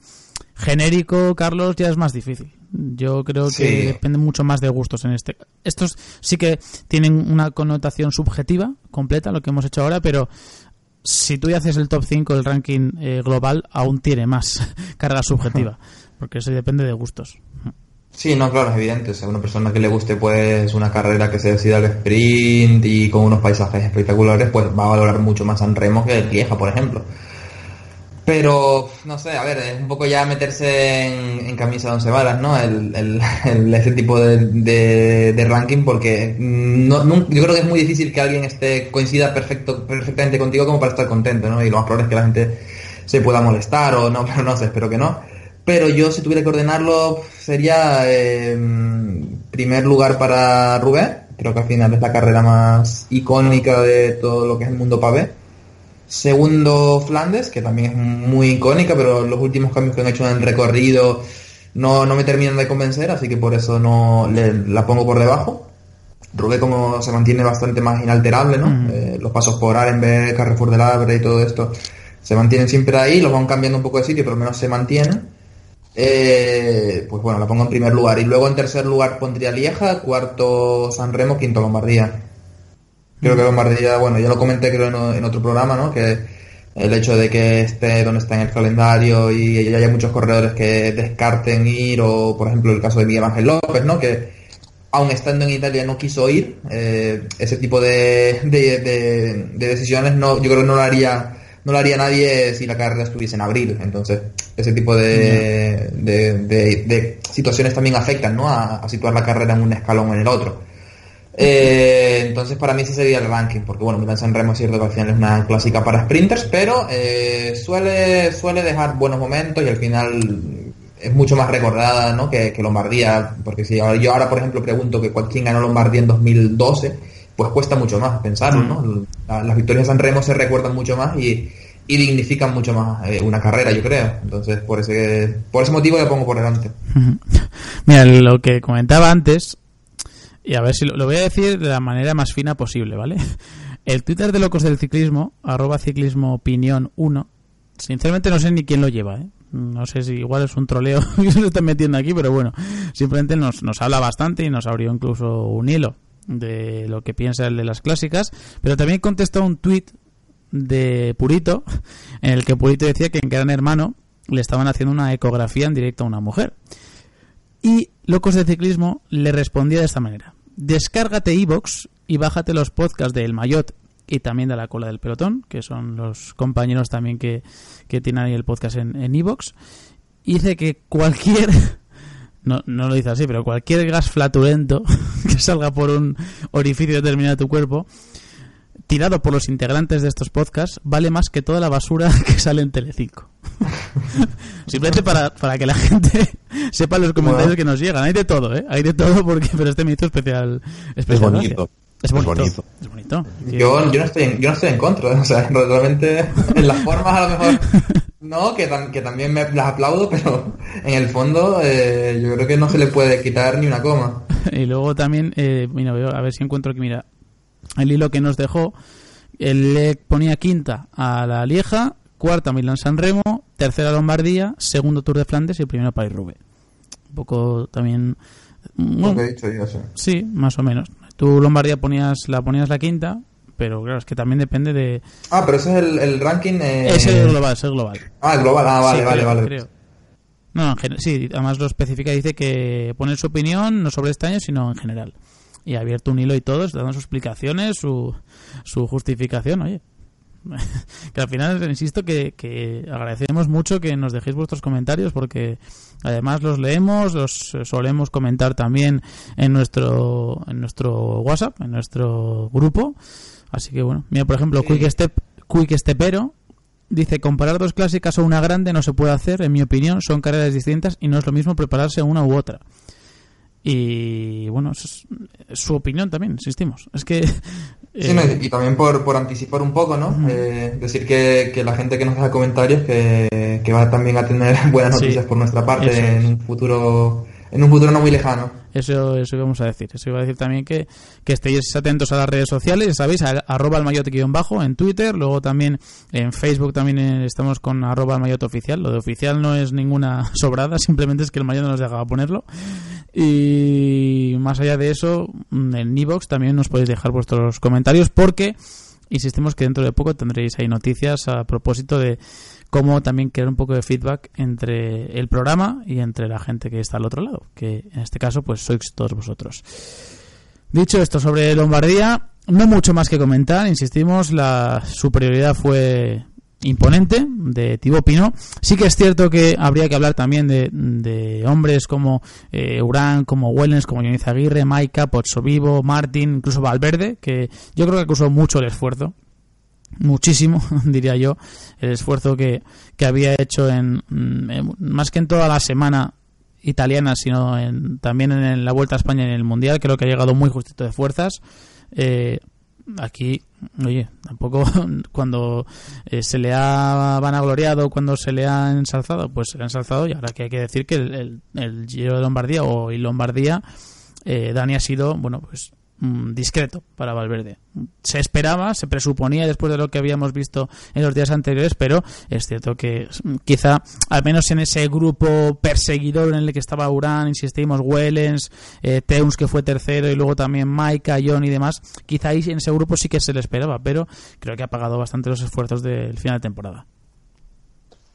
genérico, Carlos, ya es más difícil. Yo creo que depende mucho más de gustos en este. Estos sí que tienen una connotación subjetiva completa, lo que hemos hecho ahora, pero si tú ya haces el top 5 del ranking eh, global, aún tiene más carga subjetiva, porque eso depende de gustos. Sí, no, claro, es evidente. O sea, una persona que le guste pues una carrera que se decida al sprint y con unos paisajes espectaculares, pues va a valorar mucho más San Remo que el Lieja, por ejemplo. Pero, no sé, a ver, es un poco ya meterse en, en camisa de once varas, ¿no? El, el- el- ese tipo de, ranking, porque yo creo que es muy difícil que alguien esté coincida perfecto, perfectamente contigo como para estar contento, ¿no? Y lo más probable es que la gente se pueda molestar o no, pero no sé, espero que no. Pero yo, si tuviera que ordenarlo, sería eh, primer lugar para Rubén. Creo que al final es la carrera más icónica de todo lo que es el mundo pavé. Segundo, Flandes, que también es muy icónica, pero los últimos cambios que han hecho en el recorrido no, no me terminan de convencer, así que por eso no le- la pongo por debajo. Rubé como se mantiene bastante más inalterable, ¿no? Eh, los pasos por Arenberg, Carrefour del Abre y todo esto se mantienen siempre ahí, los van cambiando un poco de sitio, pero al menos se mantienen. Eh, pues bueno, la pongo en primer lugar. Y luego en tercer lugar pondría Lieja, cuarto San Remo, quinto Lombardía. Creo que Lombardía, bueno, ya lo comenté creo en otro programa, ¿no? Que el hecho de que esté donde está en el calendario y haya muchos corredores que descarten ir, o por ejemplo el caso de Miguel Ángel López, ¿no? Que aun estando en Italia no quiso ir, eh, ese tipo de, de, de- de decisiones no, yo creo que no lo haría no lo haría nadie si la carrera estuviese en abril. Entonces, ese tipo de, de, de- de situaciones también afectan ¿no? a, a situar la carrera en un escalón o en el otro. Eh, entonces, para mí ese sería el ranking, porque bueno, Milán San Remo es cierto que al final es una clásica para sprinters, pero eh, suele, suele dejar buenos momentos y al final es mucho más recordada ¿no? que, que Lombardía, porque si yo ahora, por ejemplo, pregunto que cuál- quién ganó Lombardía en 2012, pues cuesta mucho más pensarlo, ¿no? La- las victorias de San Remo se recuerdan mucho más y, y dignifican mucho más eh, una carrera, yo creo. Entonces, por ese, por ese motivo le pongo por delante. Mira, lo que comentaba antes, y a ver si lo, lo voy a decir de la manera más fina posible, ¿vale? El Twitter de Locos del Ciclismo, arroba ciclismo opinión 1, sinceramente no sé ni quién lo lleva, ¿eh? No sé si igual es un troleo que se está metiendo aquí, pero bueno, simplemente nos, nos habla bastante y nos abrió incluso un hilo de lo que piensa el de las clásicas, pero también contestó un tweet de Purito, en el que Purito decía que en Gran Hermano le estaban haciendo una ecografía en directo a una mujer. Y Locos de Ciclismo le respondía de esta manera. Descárgate iVox y bájate los podcasts de El Mayot y también de La Cola del Pelotón, que son los compañeros también que, que tienen ahí el podcast en en iVox. y dice que cualquier... No, no lo dice así, pero cualquier gas flatulento que salga por un orificio determinado de tu cuerpo, tirado por los integrantes de estos podcasts, vale más que toda la basura que sale en Telecinco. Simplemente para, para que la gente sepa los comentarios Bueno. que nos llegan. Hay de todo, ¿eh? Hay de todo, porque pero este me hizo especial, especial bonito. gracia. Es bonito. Es bonito. Es bonito. Yo, yo, no estoy en, yo no estoy en contra, o sea, realmente en las formas a lo mejor no, que, tam- que también me las aplaudo, pero en el fondo eh, yo creo que no se le puede quitar ni una coma. Y luego también, eh, mira, a ver si encuentro aquí, mira, el hilo que nos dejó. Él le ponía quinta a la Lieja, cuarta Milán San Remo, tercera Lombardía, segundo Tour de Flandes y primero Paris Roubaix. Un poco también. Lo bueno, que he dicho yo, sí. sí, más o menos. Tú Lombardía ponías la ponías la quinta, pero claro, es que también depende de. Ah, pero ese es el, el ranking. eh, Es el global, es el global. Ah, el global, ah, vale, Sí, vale, creo, vale. creo. No, en sí, además lo especifica, dice que pone su opinión no sobre este año, sino en general. Y ha abierto un hilo y todo, dando sus explicaciones, su, su justificación, oye. que al final, insisto, que, que agradecemos mucho que nos dejéis vuestros comentarios porque además los leemos, los solemos comentar también en nuestro, en nuestro WhatsApp, en nuestro grupo. Así que bueno, mira, por ejemplo, Quick Step, Quick Stepero Dice, comparar dos clásicas o una grande no se puede hacer, en mi opinión, son carreras distintas y no es lo mismo prepararse una u otra. Y bueno, eso es, es su opinión también, insistimos. Es que... Sí, eh, no, y también por, por anticipar un poco, ¿no? Eh, decir que, que la gente que nos deja comentarios que, que va también a tener buenas Sí, noticias por nuestra parte en es. un futuro en un futuro no muy lejano. Eso, eso íbamos a decir. Eso iba a decir también que, que estéis atentos a las redes sociales, sabéis, arroba el mayote guion bajo en Twitter, luego también en Facebook también eh, estamos con arroba el mayote oficial. Lo de oficial no es ninguna sobrada, simplemente es que el mayote no nos dejaba ponerlo. Y más allá de eso, mm, en Evox también nos podéis dejar vuestros comentarios porque insistimos que dentro de poco tendréis ahí noticias a propósito de cómo también crear un poco de feedback entre el programa y entre la gente que está al otro lado, que en este caso pues sois todos vosotros. Dicho esto sobre Lombardía, no mucho más que comentar, insistimos, la superioridad fue imponente de Thibaut Pinot. Sí que es cierto que habría que hablar también de, hombres como eh, Urán, como Wellens, como Johnny Aguirre, Maika, Vivo, Martin, incluso Valverde, que yo creo que acusó mucho el esfuerzo muchísimo, diría yo, el esfuerzo que, que había hecho en, más que en toda la semana italiana, sino en, también en la Vuelta a España en el Mundial, creo que ha llegado muy justito de fuerzas. Eh, aquí, oye, tampoco cuando eh, se le ha vanagloriado, cuando se le ha ensalzado, pues se le ha ensalzado y ahora que hay que decir que el, el, Giro de Lombardía o y Lombardía, eh, Dani ha sido, bueno, pues Mm, discreto para Valverde. Se esperaba, se presuponía después de lo que habíamos visto en los días anteriores, pero es cierto que mm, quizá, al menos en ese grupo perseguidor en el que estaba Urán, insistimos, Wellens, eh, Teuns que fue tercero y luego también Maika, John y demás, quizá ahí en ese grupo sí que se le esperaba, pero creo que ha pagado bastante los esfuerzos del final de temporada.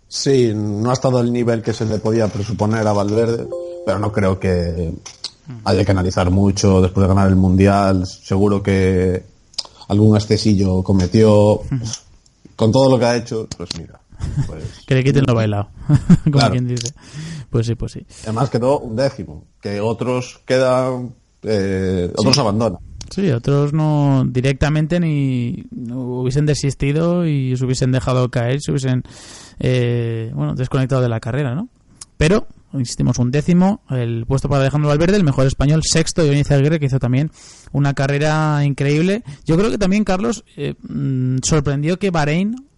Sí, no ha estado al nivel que se le podía presuponer a Valverde, pero no creo que hay que analizar mucho después de ganar el mundial. Seguro que algún excesillo cometió. Con todo lo que ha hecho, pues mira. Pues, que le quiten lo bailado, como quien dice. Pues sí, pues sí. Además quedó un décimo, que otros quedan, eh, otros abandonan. Sí, otros no directamente ni hubiesen desistido y se hubiesen dejado caer, se hubiesen eh, bueno desconectado de la carrera, ¿no? Pero insistimos, un décimo, el puesto para Alejandro Valverde, el mejor español, sexto, Dionisio Aguirre, que hizo también una carrera increíble. Yo creo que también, Carlos, eh, mm, sorprendió que Bahrein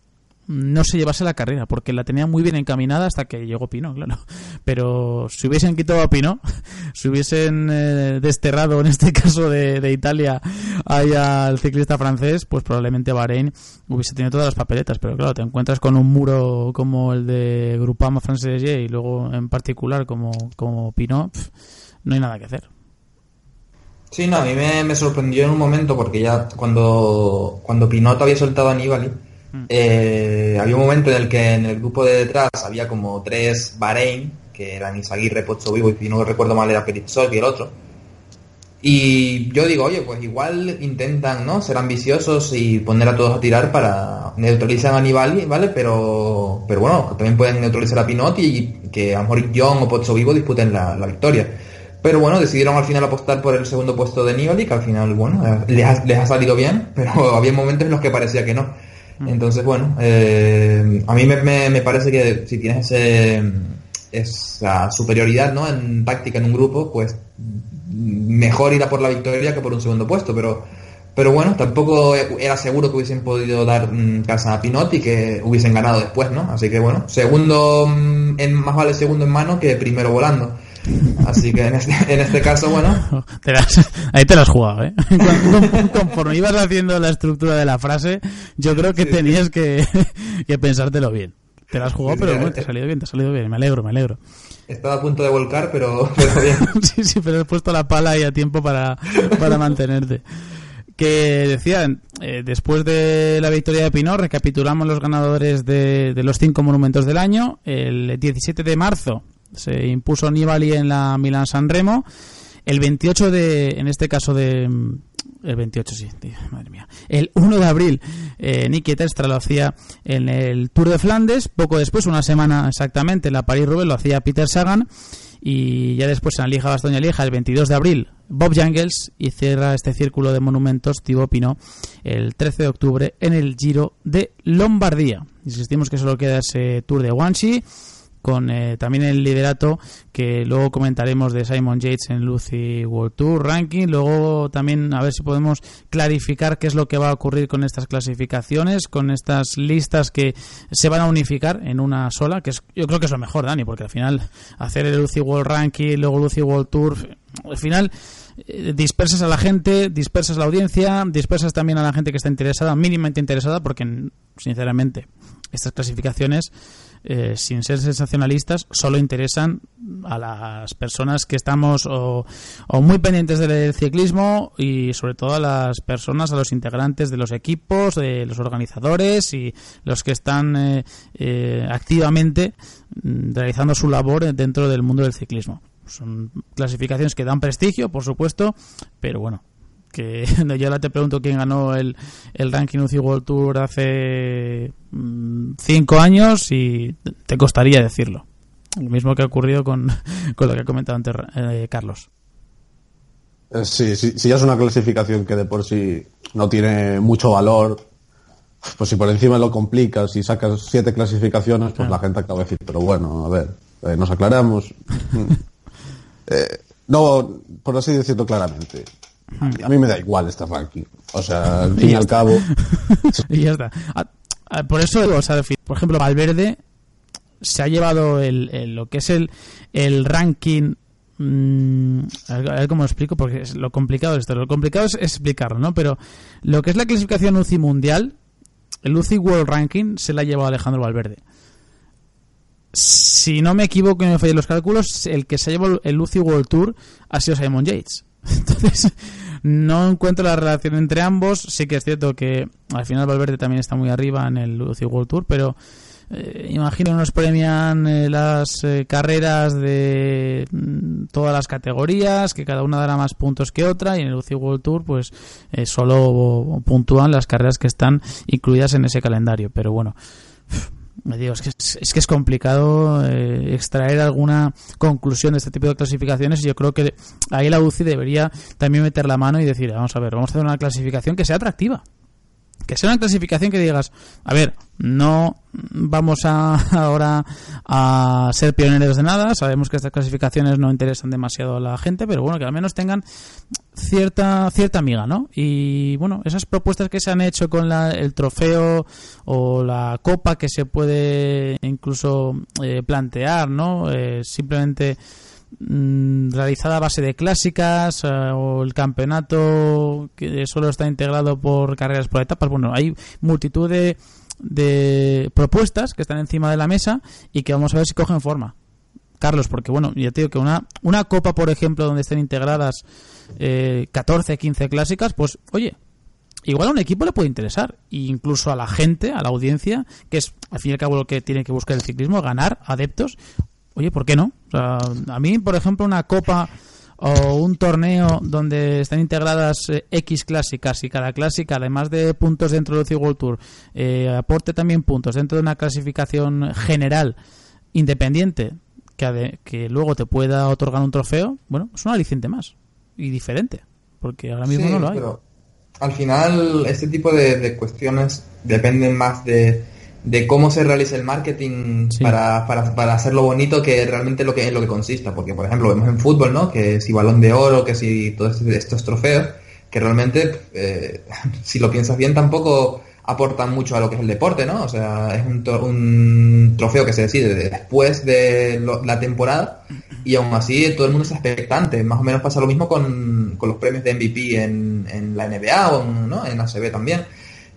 no se llevase la carrera, porque la tenía muy bien encaminada hasta que llegó Pino, claro. Pero si hubiesen quitado a Pino, si hubiesen eh, desterrado, en este caso de, Italia, al ciclista francés, pues probablemente Bahrein hubiese tenido todas las papeletas. Pero claro, te encuentras con un muro como el de Grupama Francés y luego en particular como, como Pino, no hay nada que hacer. Sí, no, a mí me, sorprendió en un momento porque ya cuando, cuando Pinot había soltado a Nibali. Eh, había un momento en el que en el grupo de detrás había como tres Bahrein, que eran Isaguirre, Pocho Vivo y si no recuerdo mal era Peritzol y el otro. Y yo digo, oye, pues igual intentan, ¿no? Ser ambiciosos y poner a todos a tirar para neutralizar a Nibali, ¿vale? Pero, pero bueno, también pueden neutralizar a Pinot y que a lo mejor John o Pocho Vivo disputen la, victoria. Pero bueno, decidieron al final apostar por el segundo puesto de Nibali, que al final, bueno, les les ha salido bien, pero había momentos en los que parecía que no. Entonces, bueno, eh, a mí me, parece que si tienes esa superioridad ¿no? en táctica en un grupo, pues mejor ir a por la victoria que por un segundo puesto, pero pero bueno, tampoco era seguro que hubiesen podido dar mm, casa a Pinot y que hubiesen ganado después, ¿no? Así que bueno, segundo, mm, en, más vale segundo en mano que primero volando. Así que en este, en este caso, bueno. ahí te lo has jugado, ¿eh? Conforme ibas haciendo la estructura de la frase, yo creo que tenías que, que pensártelo bien. Te lo has jugado, pero bueno, te ha salido bien, te ha salido bien. Me alegro, me alegro. Estaba a punto de volcar, pero, pero bien. sí, sí, pero he puesto la pala ahí a tiempo para, para mantenerte que decían, eh, después de la victoria de Pinot, recapitulamos los ganadores de, de, los cinco monumentos del año. El 17 de marzo se impuso Nibali en la Milan San Remo. El 28 de, en este caso de, el 28 sí, madre mía. El 1 de abril, eh, Niki lo hacía en el Tour de Flandes. Poco después, una semana exactamente, en la Paris-Roubaix lo hacía Peter Sagan. Y ya después en Lieja Bastoña Lieja, el 22 de abril, Bob Jangles y cierra este círculo de monumentos Thibaut Pinot el 13 de octubre en el Giro de Lombardía. Insistimos que solo queda ese Tour de Guanxi con eh, también el liderato que luego comentaremos de Simon Yates en Lucy World Tour Ranking. Luego también a ver si podemos clarificar qué es lo que va a ocurrir con estas clasificaciones, con estas listas que se van a unificar en una sola, que es, yo creo que es lo mejor, Dani, porque al final hacer el Lucy World Ranking, luego Lucy World Tour, al final eh, dispersas a la gente, dispersas a la audiencia, dispersas también a la gente que está interesada, mínimamente interesada, porque sinceramente estas clasificaciones eh, sin ser sensacionalistas, solo interesan a las personas que estamos o, muy pendientes del ciclismo y sobre todo a las personas, a los integrantes de los equipos, de los organizadores y los que están eh, eh, activamente mm, realizando su labor dentro del mundo del ciclismo. Son clasificaciones que dan prestigio, por supuesto, pero bueno, que yo ahora te pregunto quién ganó el, el ranking UCI World Tour hace 100 cinco años y te costaría decirlo. Lo mismo que ha ocurrido con, con lo que ha comentado antes eh, Carlos. Eh, Sí, sí, si ya es una clasificación que de por sí no tiene mucho valor, pues si por encima lo complicas y sacas siete clasificaciones, pues la gente acaba de decir, pero bueno, a ver, eh, nos aclaramos. Eh, no, por así decirlo claramente, a mí, me da igual este ranking. O sea, al fin y al cabo, y ya está. Por eso, o sea, por ejemplo, Valverde se ha llevado el, el- lo que es el, el ranking. mm, a ver, a ver cómo lo explico, porque es lo complicado es esto. Lo complicado es explicarlo, ¿no? Pero lo que es la clasificación UCI mundial, el UCI World Ranking, se la ha llevado Alejandro Valverde. Si no me equivoco y me fallan los cálculos, el que se ha llevado el UCI World Tour ha sido Simon Yates. Entonces, no encuentro la relación entre ambos. Sí que es cierto que al final Valverde también está muy arriba en el UCI World Tour, pero eh, imagino nos premian eh, las eh, carreras de mm, todas las categorías, que cada una dará más puntos que otra, y en el UCI World Tour, pues eh, solo puntúan las carreras que están incluidas en ese calendario. Pero bueno, digo, es que es, es que es complicado eh, extraer alguna conclusión de este tipo de clasificaciones y yo creo que ahí la UCI debería también meter la mano y decir, vamos a ver, vamos a hacer una clasificación que sea atractiva. Que sea una clasificación que digas, a ver, no vamos a ahora a ser pioneros de nada, sabemos que estas clasificaciones no interesan demasiado a la gente, pero bueno, que al menos tengan cierta cierta amiga, ¿no? Y bueno, esas propuestas que se han hecho con la- el trofeo o la copa que se puede incluso eh, plantear, ¿no? Eh, simplemente realizada a base de clásicas eh, o el campeonato que solo está integrado por carreras por etapas. Bueno, hay multitud de, de propuestas que están encima de la mesa y que vamos a ver si cogen forma. Carlos, porque bueno, ya te digo que una, una copa, por ejemplo, donde estén integradas eh, 14, 15 clásicas, pues oye, igual a un equipo le puede interesar, e incluso a la gente, a la audiencia, que es al fin y al cabo lo que tiene que buscar el ciclismo, ganar adeptos. Oye, ¿por qué no? O sea, a mí, por ejemplo, una copa o un torneo donde están integradas eh, X clásicas y cada clásica, además de puntos dentro del World Tour, eh, aporte también puntos dentro de una clasificación general independiente que, ade- que luego te pueda otorgar un trofeo, bueno, es un aliciente más y diferente, porque ahora mismo Sí, no lo hay. pero al final este tipo de, de cuestiones dependen más de, de cómo se realiza el marketing Sí. para, para, para hacerlo bonito que realmente lo que es lo que consista. Porque, por ejemplo, vemos en fútbol, ¿no? Que si balón de oro, que si todos este- estos trofeos, que realmente, eh, si lo piensas bien, tampoco aportan mucho a lo que es el deporte, ¿no? O sea, es un, un trofeo que se decide después de lo- la temporada y aún así todo el mundo está expectante. Más o menos pasa lo mismo con, con los premios de MVP en, en la NBA o en, ¿no? en ACB también.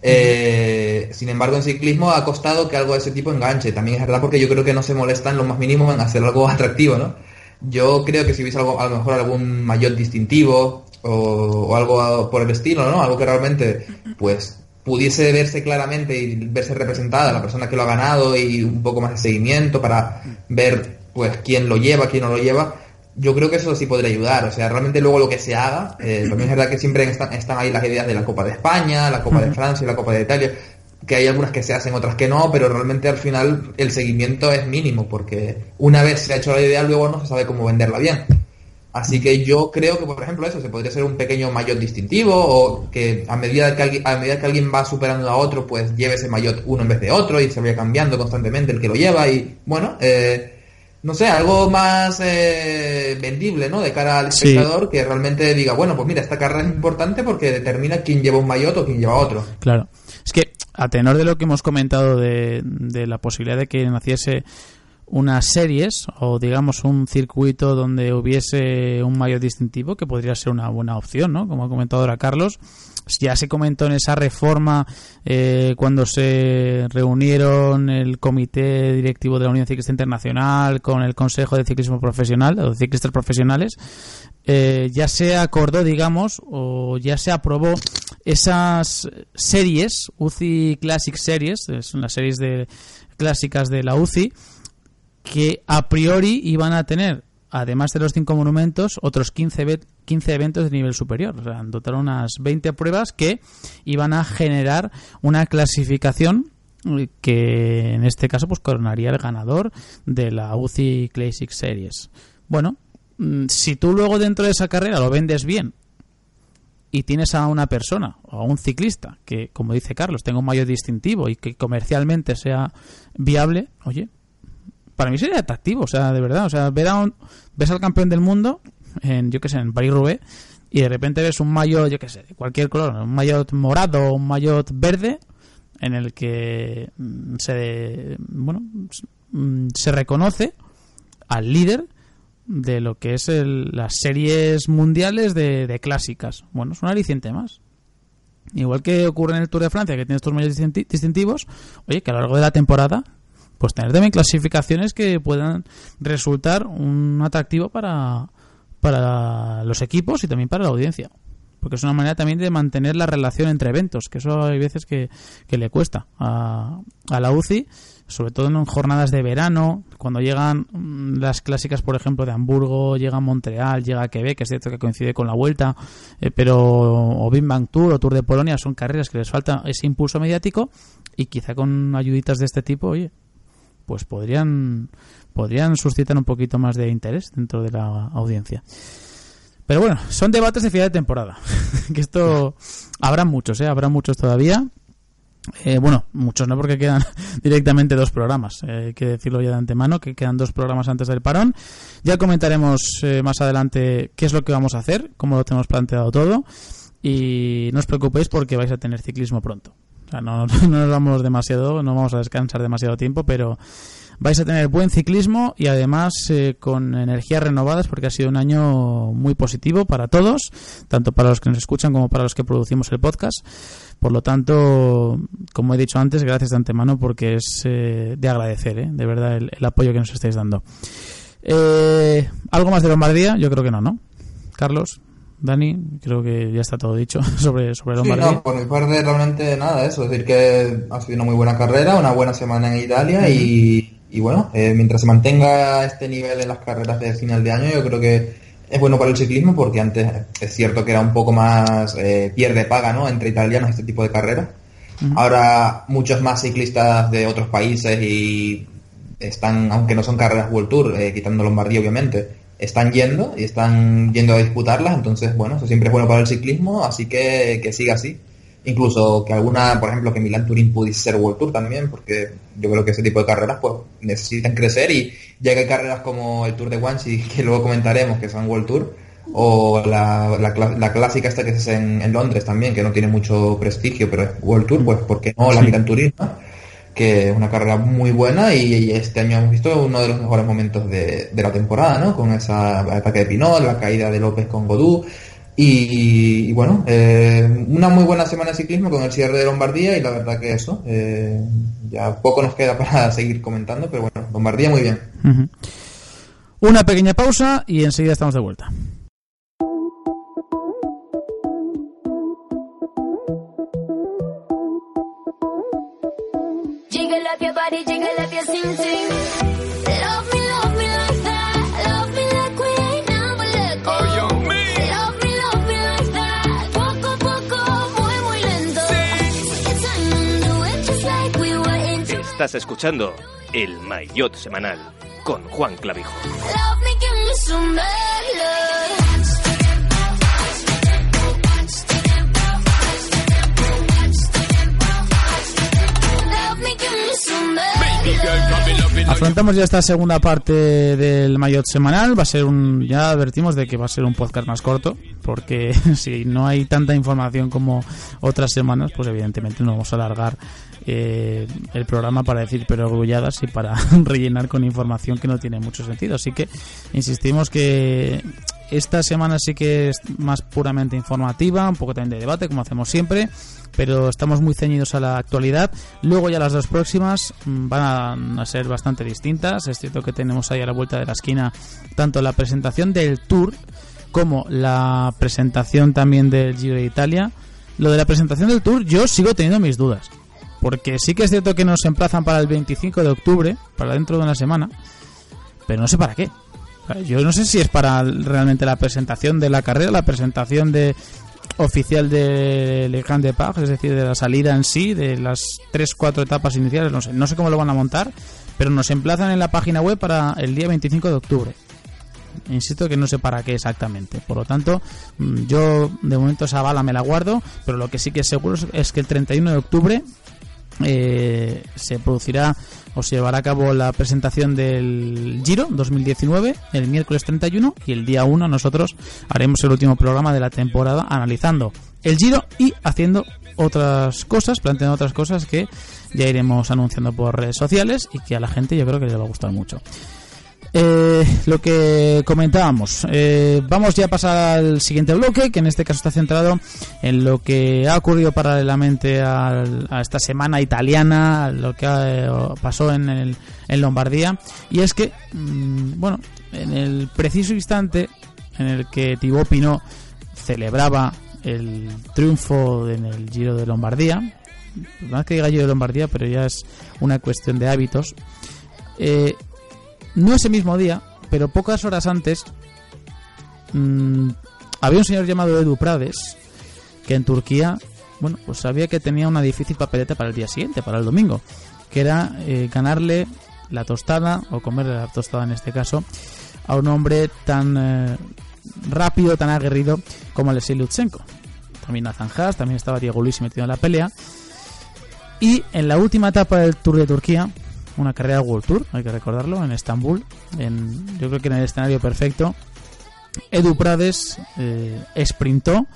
Eh, sin embargo, en ciclismo ha costado que algo de ese tipo enganche. También es verdad porque yo creo que no se molestan lo más mínimo en hacer algo atractivo, ¿no? Yo creo que si hubiese algo, a lo mejor algún mayor distintivo o, o algo por el estilo, ¿no? Algo que realmente, pues, pudiese verse claramente y verse representada la persona que lo ha ganado y un poco más de seguimiento para ver, pues, quién lo lleva, quién no lo lleva. Yo creo que eso sí podría ayudar. O sea, realmente luego lo que se haga, eh, también es verdad que siempre están, están ahí las ideas de la Copa de España, la Copa de Francia, la Copa de Italia, que hay algunas que se hacen, otras que no, pero realmente al final el seguimiento es mínimo, porque una vez se ha hecho la idea, luego no se sabe cómo venderla bien. Así que yo creo que, por ejemplo, eso se podría ser un pequeño maillot distintivo o que a medida que alguien, a medida que alguien va superando a otro, pues lleve ese maillot uno en vez de otro y se vaya cambiando constantemente el que lo lleva y, bueno, eh, no sé, algo más eh, vendible, ¿no? De cara al Sí. espectador que realmente diga, bueno, pues mira, esta carrera es importante porque determina quién lleva un maillot o quién lleva otro. Claro. Es que, a tenor de lo que hemos comentado de, de la posibilidad de que naciese unas series o digamos un circuito donde hubiese un mayor distintivo que podría ser una buena opción, ¿no? Como ha comentado ahora Carlos, ya se comentó en esa reforma eh, cuando se reunieron el comité directivo de la Unión Ciclista Internacional con el Consejo de Ciclismo Profesional, o ciclistas profesionales, eh, ya se acordó, digamos, o ya se aprobó esas series, UCI Classic Series, son las series de clásicas de la UCI, que a priori iban a tener, además de los cinco monumentos, otros 15, ve- 15 eventos de nivel superior. O unas 20 pruebas que iban a generar una clasificación que en este caso pues coronaría el ganador de la UCI Classic Series. Bueno, mm, si tú luego dentro de esa carrera lo vendes bien y tienes a una persona o a un ciclista que, como dice Carlos, tenga un mayor distintivo y que comercialmente sea viable, oye, para mí sería atractivo, o sea, de verdad, o sea, un, ves al campeón del mundo en, yo qué sé, en Paris-Roubaix y de repente ves un maillot, yo qué sé, de cualquier color, un maillot morado o un maillot verde en el que mm, se, bueno, mm, se reconoce al líder de lo que es el- las series mundiales de, de clásicas. Bueno, es un aliciente más. Igual que ocurre en el Tour de Francia, que tiene estos distinti- distintivos, oye, que a lo largo de la temporada, pues tener también clasificaciones que puedan resultar un atractivo para, para los equipos y también para la audiencia. Porque es una manera también de mantener la relación entre eventos, que eso hay veces que, que le cuesta a, a la UCI, sobre todo en jornadas de verano, cuando llegan mm, las clásicas, por ejemplo, de Hamburgo, llega a Montreal, llega a Quebec, que es cierto que coincide con la vuelta, eh, pero o Big Tour o Tour de Polonia son carreras que les falta ese impulso mediático y quizá con ayuditas de este tipo, oye, pues podrían podrían suscitar un poquito más de interés dentro de la audiencia. Pero bueno, son debates de final de temporada. que esto habrá muchos, ¿eh? Habrá muchos todavía. Eh, bueno, muchos no porque quedan directamente dos programas, eh, hay que decirlo ya de antemano, que quedan dos programas antes del parón. Ya comentaremos eh, más adelante qué es lo que vamos a hacer, cómo lo tenemos planteado todo y no os preocupéis porque vais a tener ciclismo pronto. No, no nos vamos demasiado, no vamos a descansar demasiado tiempo, pero vais a tener buen ciclismo y además eh, con energías renovadas porque ha sido un año muy positivo para todos, tanto para los que nos escuchan como para los que producimos el podcast. Por lo tanto, como he dicho antes, gracias de antemano porque es eh, de agradecer, ¿eh? de verdad, el, el apoyo que nos estáis dando. Eh, ¿Algo más de Lombardía? Yo creo que no, ¿no? Carlos, Dani, creo que ya está todo dicho sobre, sobre Sí, Lombardía. no, por mi parte realmente nada, eso, es decir que ha sido una muy buena carrera, una buena semana en Italia y, y bueno, eh, mientras se mantenga este nivel en las carreras de final de año, yo creo que es bueno para el ciclismo porque antes es cierto que era un poco más eh, pierde paga, ¿no? Entre italianos este tipo de carreras. Ahora muchos más ciclistas de otros países y están, aunque no son carreras World Tour, eh, quitando Lombardía obviamente, están yendo y están yendo a disputarlas, entonces bueno, eso siempre es bueno para el ciclismo, así que que siga así. Incluso que alguna, por ejemplo, que Milan Turín pudiese ser World Tour también, porque yo creo que ese tipo de carreras pues necesitan crecer y ya que hay carreras como el Tour de Guanxi, que luego comentaremos que son World Tour, o la, la, clásica esta que se hace en, en Londres también, que no tiene mucho prestigio, pero es World Tour, pues ¿por qué no la Milan Turín? ¿no? Que es una carrera muy buena y, este año hemos visto uno de los mejores momentos de, de la temporada, ¿no? Con esa ataque de Pinot, la caída de López con Godú y, bueno, eh, una muy buena semana de ciclismo con el cierre de Lombardía y la verdad que eso, eh, ya poco nos queda para seguir comentando, pero bueno, Lombardía muy bien. Una pequeña pausa y enseguida estamos de vuelta. Estás escuchando El Maillot Semanal con Juan Clavijo. Afrontamos ya esta segunda parte del Mayotte semanal. Va a ser un. Ya advertimos de que va a ser un podcast más corto, porque si no hay tanta información como otras semanas, pues evidentemente no vamos a alargar eh, el programa para decir pero orgulladas y para rellenar con información que no tiene mucho sentido. Así que insistimos que esta semana sí que es más puramente informativa, un poco también de debate, como hacemos siempre, pero estamos muy ceñidos a la actualidad. Luego ya las dos próximas mm, van a ser bastante distintas. Es cierto que tenemos ahí a la vuelta de la esquina tanto la presentación del Tour como la presentación también del Giro de Italia. Lo de la presentación del Tour yo sigo teniendo mis dudas. Porque sí que es cierto que nos emplazan para el 25 de octubre, para dentro de una semana, pero no sé para qué. Yo no sé si es para realmente la presentación de la carrera, la presentación de oficial de Le Grand es decir, de la salida en sí, de las 3-4 etapas iniciales, no sé, no sé cómo lo van a montar, pero nos emplazan en la página web para el día 25 de octubre. Insisto que no sé para qué exactamente. Por lo tanto, mm, yo de momento esa bala me la guardo, pero lo que sí que es seguro es que el 31 de octubre eh, se producirá o se llevará a cabo la presentación del Giro 2019 el miércoles 31 y el día 1 nosotros haremos el último programa de la temporada analizando el Giro y haciendo otras cosas, planteando otras cosas que ya iremos anunciando por redes sociales y que a la gente yo creo que le va a gustar mucho. Eh, lo que comentábamos, eh, vamos ya a pasar al siguiente bloque, que en este caso está centrado en lo que ha ocurrido paralelamente al- a esta semana italiana, lo que eh, pasó en, el, en Lombardía, y es que, mm, bueno, en el preciso instante en el que Thibaut Pinot celebraba el triunfo en el Giro de Lombardía, es que diga Giro de Lombardía, pero ya es una cuestión de hábitos, no ese mismo día, pero pocas horas antes, mm, había un señor llamado Edu Prades que en Turquía, bueno, pues sabía que tenía una difícil papeleta para el día siguiente, para el domingo, que era eh, ganarle la tostada, o comerle la tostada en este caso, a un hombre tan eh, rápido, tan aguerrido como Alexei Lutsenko. También Nathan Haas, también estaba Diego Luis metido en la pelea. Y en la última etapa del Tour de Turquía, una carrera World Tour, hay que recordarlo, en Estambul, en, yo creo que en el escenario perfecto, Edu Prades eh, sprintó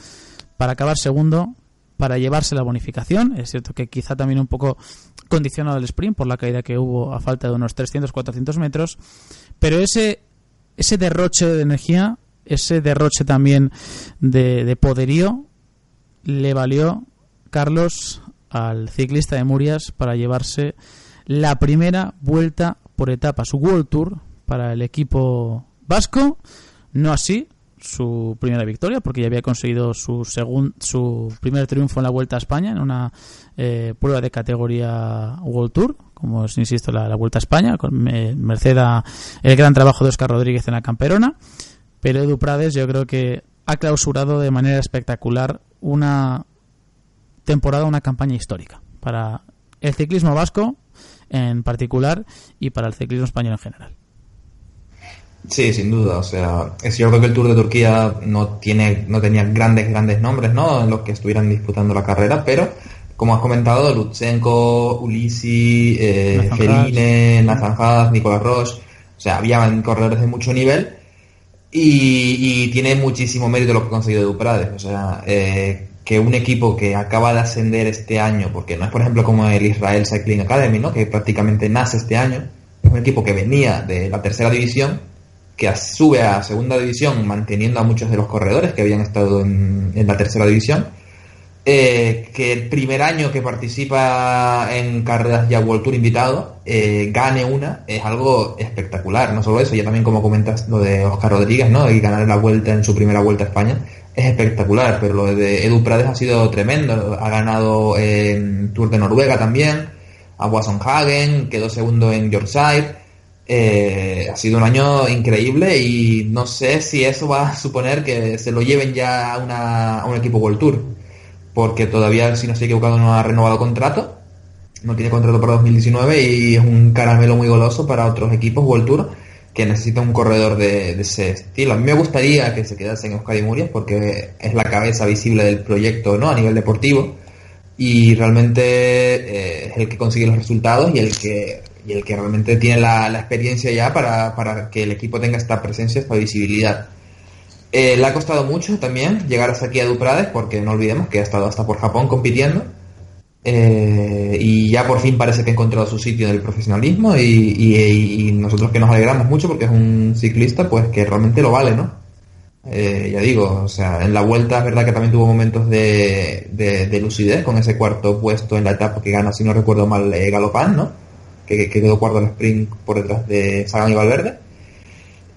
para acabar segundo, para llevarse la bonificación. Es cierto que quizá también un poco condicionado el sprint por la caída que hubo a falta de unos 300-400 metros, pero ese, ese derroche de energía, ese derroche también de, de poderío, le valió Carlos al ciclista de Murias para llevarse la primera vuelta por etapas World Tour para el equipo vasco. No así su primera victoria, porque ya había conseguido su segun, su primer triunfo en la Vuelta a España, en una eh, prueba de categoría World Tour, como es, insisto, la, la Vuelta a España, con eh, merced a el gran trabajo de Oscar Rodríguez en la Camperona. Pero Edu Prades yo creo que ha clausurado de manera espectacular una temporada, una campaña histórica para el ciclismo vasco en particular y para el ciclismo español en general. Sí, sin duda. O sea, es cierto que el Tour de Turquía no tiene, no tenía grandes, grandes nombres, ¿no? En los que estuvieran disputando la carrera, pero como has comentado, Lutsenko, Ulisi, eh, Nathan Haas, Nicolas Roche, o sea, había corredores de mucho nivel y, y tiene muchísimo mérito lo que ha conseguido Duprades. O sea, eh, que un equipo que acaba de ascender este año, porque no es por ejemplo como el Israel Cycling Academy, ¿no? Que prácticamente nace este año, es un equipo que venía de la tercera división que sube a segunda división manteniendo a muchos de los corredores que habían estado en, la tercera división. Eh, que el primer año que participa en carreras ya World Tour invitado eh, gane una es algo espectacular. No solo eso, ya también como comentas lo de Oscar Rodríguez, ¿no? Y ganar la vuelta en su primera vuelta a España es espectacular, pero lo de Edu Prades ha sido tremendo. Ha ganado en Tour de Noruega también, a Wasson Hagen, quedó segundo en Yorkshire. Eh, ha sido un año increíble y no sé si eso va a suponer que se lo lleven ya a, una- a un equipo World Tour, porque todavía, si no estoy equivocado, no ha renovado contrato, no tiene contrato para 2019 y es un caramelo muy goloso para otros equipos World Tour que necesitan un corredor de, ese estilo. A mí me gustaría que se quedase en Euskadi Murias porque es la cabeza visible del proyecto no a nivel deportivo y realmente eh, es el que consigue los resultados y el que y el que realmente tiene la, la experiencia ya para, para que el equipo tenga esta presencia, esta visibilidad. Eh, le ha costado mucho también llegar hasta aquí a Duprades porque no olvidemos que ha estado hasta por Japón compitiendo eh, y ya por fin parece que ha encontrado su sitio en el profesionalismo y, nosotros que nos alegramos mucho porque es un ciclista pues que realmente lo vale, ¿no? Eh, ya digo, o sea, en la vuelta es verdad que también tuvo momentos de, de- de lucidez con ese cuarto puesto en la etapa que gana, si no recuerdo mal, eh, Galopán, ¿no? Que, que quedó cuarto en el sprint por detrás de Sagan y Valverde.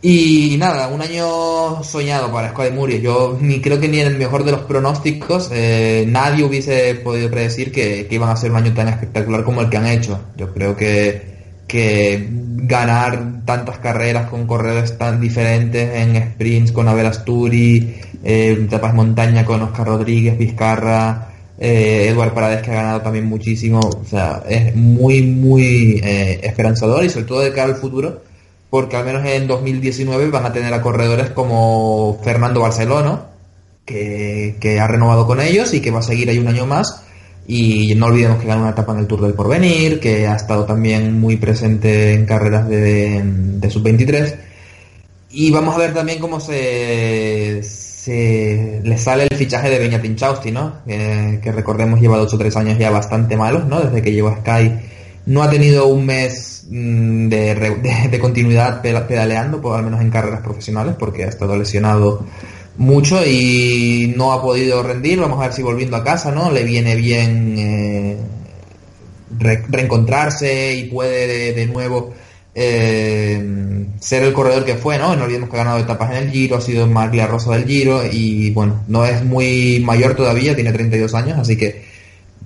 Y nada, un año soñado para de Muriel. Yo ni creo que ni en el mejor de los pronósticos eh, nadie hubiese podido predecir que, iban a ser un año tan espectacular como el que han hecho. Yo creo que, que ganar tantas carreras con corredores tan diferentes en sprints con Abel Asturi, eh, etapas montaña con Oscar Rodríguez, Vizcarra, eh, Eduard Parades que ha ganado también muchísimo, o sea, es muy, muy eh, esperanzador y sobre todo de cara al futuro, porque al menos en 2019 van a tener a corredores como Fernando Barcelona, que, que ha renovado con ellos y que va a seguir ahí un año más. Y no olvidemos que ganó una etapa en el Tour del Porvenir, que ha estado también muy presente en carreras de, de sub-23. Y vamos a ver también cómo se, se le sale el fichaje de Beñatin Chausti, ¿no? Que, que recordemos lleva dos o tres años ya bastante malos, ¿no? Desde que llegó a Sky no ha tenido un mes mm, de, de- continuidad peda- pedaleando, por al menos en carreras profesionales, porque ha estado lesionado mucho y no ha podido rendir. Vamos a ver si volviendo a casa, ¿no? Le viene bien eh, re- reencontrarse y puede de, de nuevo eh, ser el corredor que fue, ¿no? No olvidemos que ha ganado etapas en el Giro, ha sido Maglia Rosa del Giro y bueno, no es muy mayor todavía, tiene 32 años, así que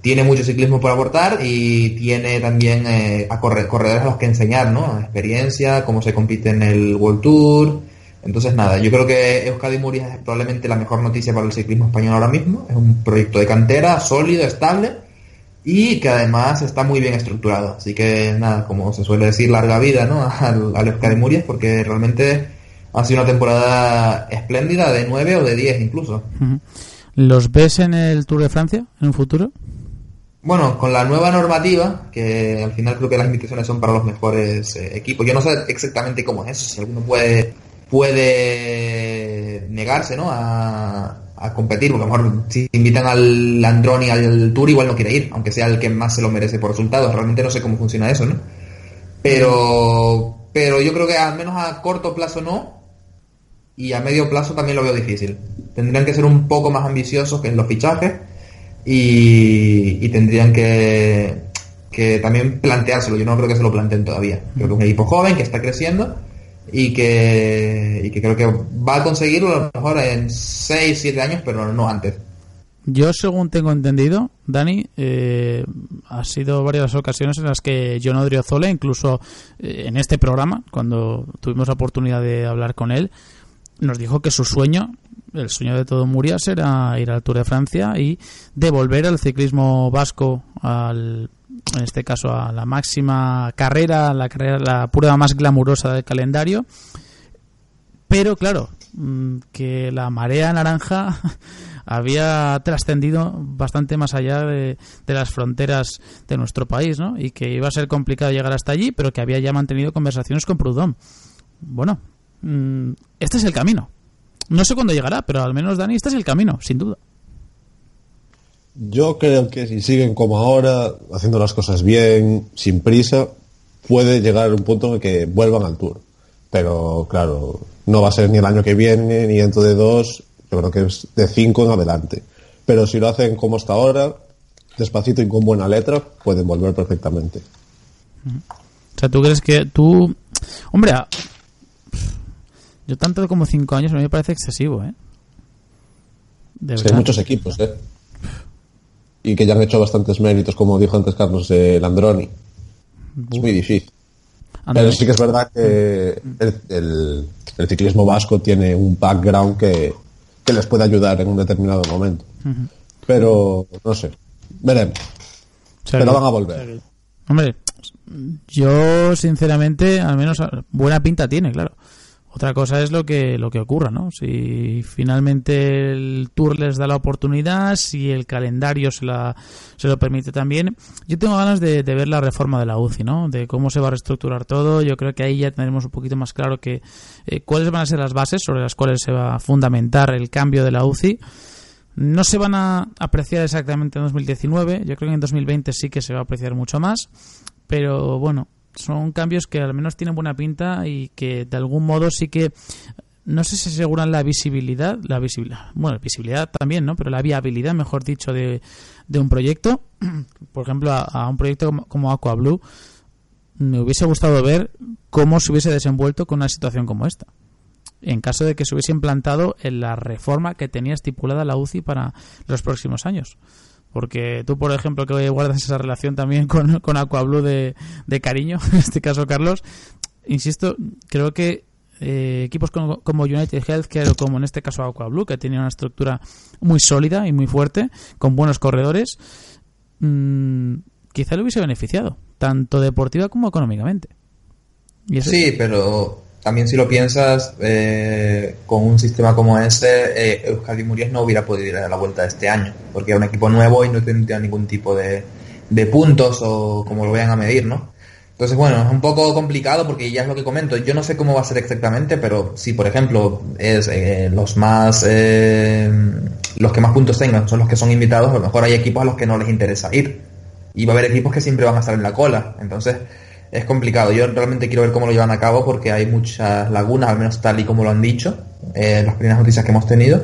tiene mucho ciclismo por aportar y tiene también eh, a corre- corredores a los que enseñar, ¿no? Experiencia, cómo se compite en el World Tour. Entonces, nada, yo creo que Euskadi Murias es probablemente la mejor noticia para el ciclismo español ahora mismo. Es un proyecto de cantera sólido, estable y que además está muy bien estructurado. Así que, nada, como se suele decir, larga vida, ¿no? Al, al Euskadi Murias porque realmente ha sido una temporada espléndida de 9 o de 10 incluso. ¿Los ves en el Tour de Francia en un futuro? Bueno, con la nueva normativa, que al final creo que las invitaciones son para los mejores eh, equipos. Yo no sé exactamente cómo es eso, si alguno puede puede negarse, ¿no? A, competir, porque a lo mejor si invitan al Androni al Tour igual no quiere ir, aunque sea el que más se lo merece por resultados. Realmente no sé cómo funciona eso, ¿no? Pero pero yo creo que al menos a corto plazo no y a medio plazo también lo veo difícil. Tendrían que ser un poco más ambiciosos que en los fichajes y, tendrían que, que también planteárselo. Yo no creo que se lo planteen todavía. Creo que es un equipo joven que está creciendo y que, y que creo que va a conseguirlo a lo mejor en 6, 7 años, pero no antes. Yo, según tengo entendido, Dani, eh, ha sido varias ocasiones en las que John Odriozola, incluso eh, en este programa, cuando tuvimos la oportunidad de hablar con él, nos dijo que su sueño, el sueño de todo Murias, era ir al Tour de Francia y devolver al ciclismo vasco, al, en este caso a la máxima carrera, la carrera, la prueba más glamurosa del calendario. Pero claro, mm, que la marea naranja había trascendido bastante más allá de, las fronteras de nuestro país, ¿no? Y que iba a ser complicado llegar hasta allí, pero que había ya mantenido conversaciones con Proudhon. Bueno, mm, este es el camino. No sé cuándo llegará, pero al menos, Dani, este es el camino, sin duda. Yo creo que si siguen como ahora, haciendo las cosas bien, sin prisa, puede llegar un punto en el que vuelvan al Tour. Pero claro, no va a ser ni el año que viene, ni dentro de dos, yo creo que es de cinco en adelante. Pero si lo hacen como hasta ahora, despacito y con buena letra, pueden volver perfectamente. O sea, ¿tú crees que tú... Hombre, yo tanto como cinco años a mí me parece excesivo, ¿eh? De Es que hay muchos equipos, ¿eh? Y que ya han hecho bastantes méritos, como dijo antes Carlos, eh, Landroni. Es muy difícil. Pero sí que es verdad que el, el- el ciclismo vasco tiene un background que, que les puede ayudar en un determinado momento. Pero, no sé, veremos. Pero van a volver. Hombre, yo sinceramente, al menos buena pinta tiene, claro. Otra cosa es lo que lo que ocurra, ¿no? Si finalmente el Tour les da la oportunidad, si el calendario se, la, se lo permite también. Yo tengo ganas de, ver la reforma de la UCI, ¿no? De cómo se va a reestructurar todo. Yo creo que ahí ya tendremos un poquito más claro que eh, cuáles van a ser las bases sobre las cuales se va a fundamentar el cambio de la UCI. No se van a apreciar exactamente en 2019, yo creo que en 2020 sí que se va a apreciar mucho más, pero bueno, son cambios que al menos tienen buena pinta y que de algún modo sí que no sé si aseguran la visibilidad, la visibilidad, bueno, visibilidad también, ¿no? Pero la viabilidad, mejor dicho, de, de un proyecto. Por ejemplo, a, un proyecto como, como Aqua Blue, me hubiese gustado ver cómo se hubiese desenvuelto con una situación como esta. En caso de que se hubiese implantado en la reforma que tenía estipulada la UCI para los próximos años. Porque tú, por ejemplo, que guardas esa relación también con, con Aquablue de, de cariño, en este caso Carlos, insisto, creo que eh, equipos como, como United Healthcare o como en este caso Aquablue, que tiene una estructura muy sólida y muy fuerte, con buenos corredores, mm, quizá le hubiese beneficiado, tanto deportiva como económicamente. Eso- Sí, pero también si lo piensas, eh, con un sistema como ese, eh, Euskadi Murias no hubiera podido ir a la vuelta este año, porque era un equipo nuevo y no tendría ningún tipo de, de puntos o como lo vayan a medir, ¿no? Entonces, bueno, es un poco complicado porque ya es lo que comento. Yo no sé cómo va a ser exactamente, pero si, por ejemplo, es eh, los más los que más puntos tengan son los que son invitados, a lo mejor hay equipos a los que no les interesa ir. Y va a haber equipos que siempre van a estar en la cola. Entonces, es complicado. Yo realmente quiero ver cómo lo llevan a cabo porque hay muchas lagunas, al menos tal y como lo han dicho, eh, las primeras noticias que hemos tenido.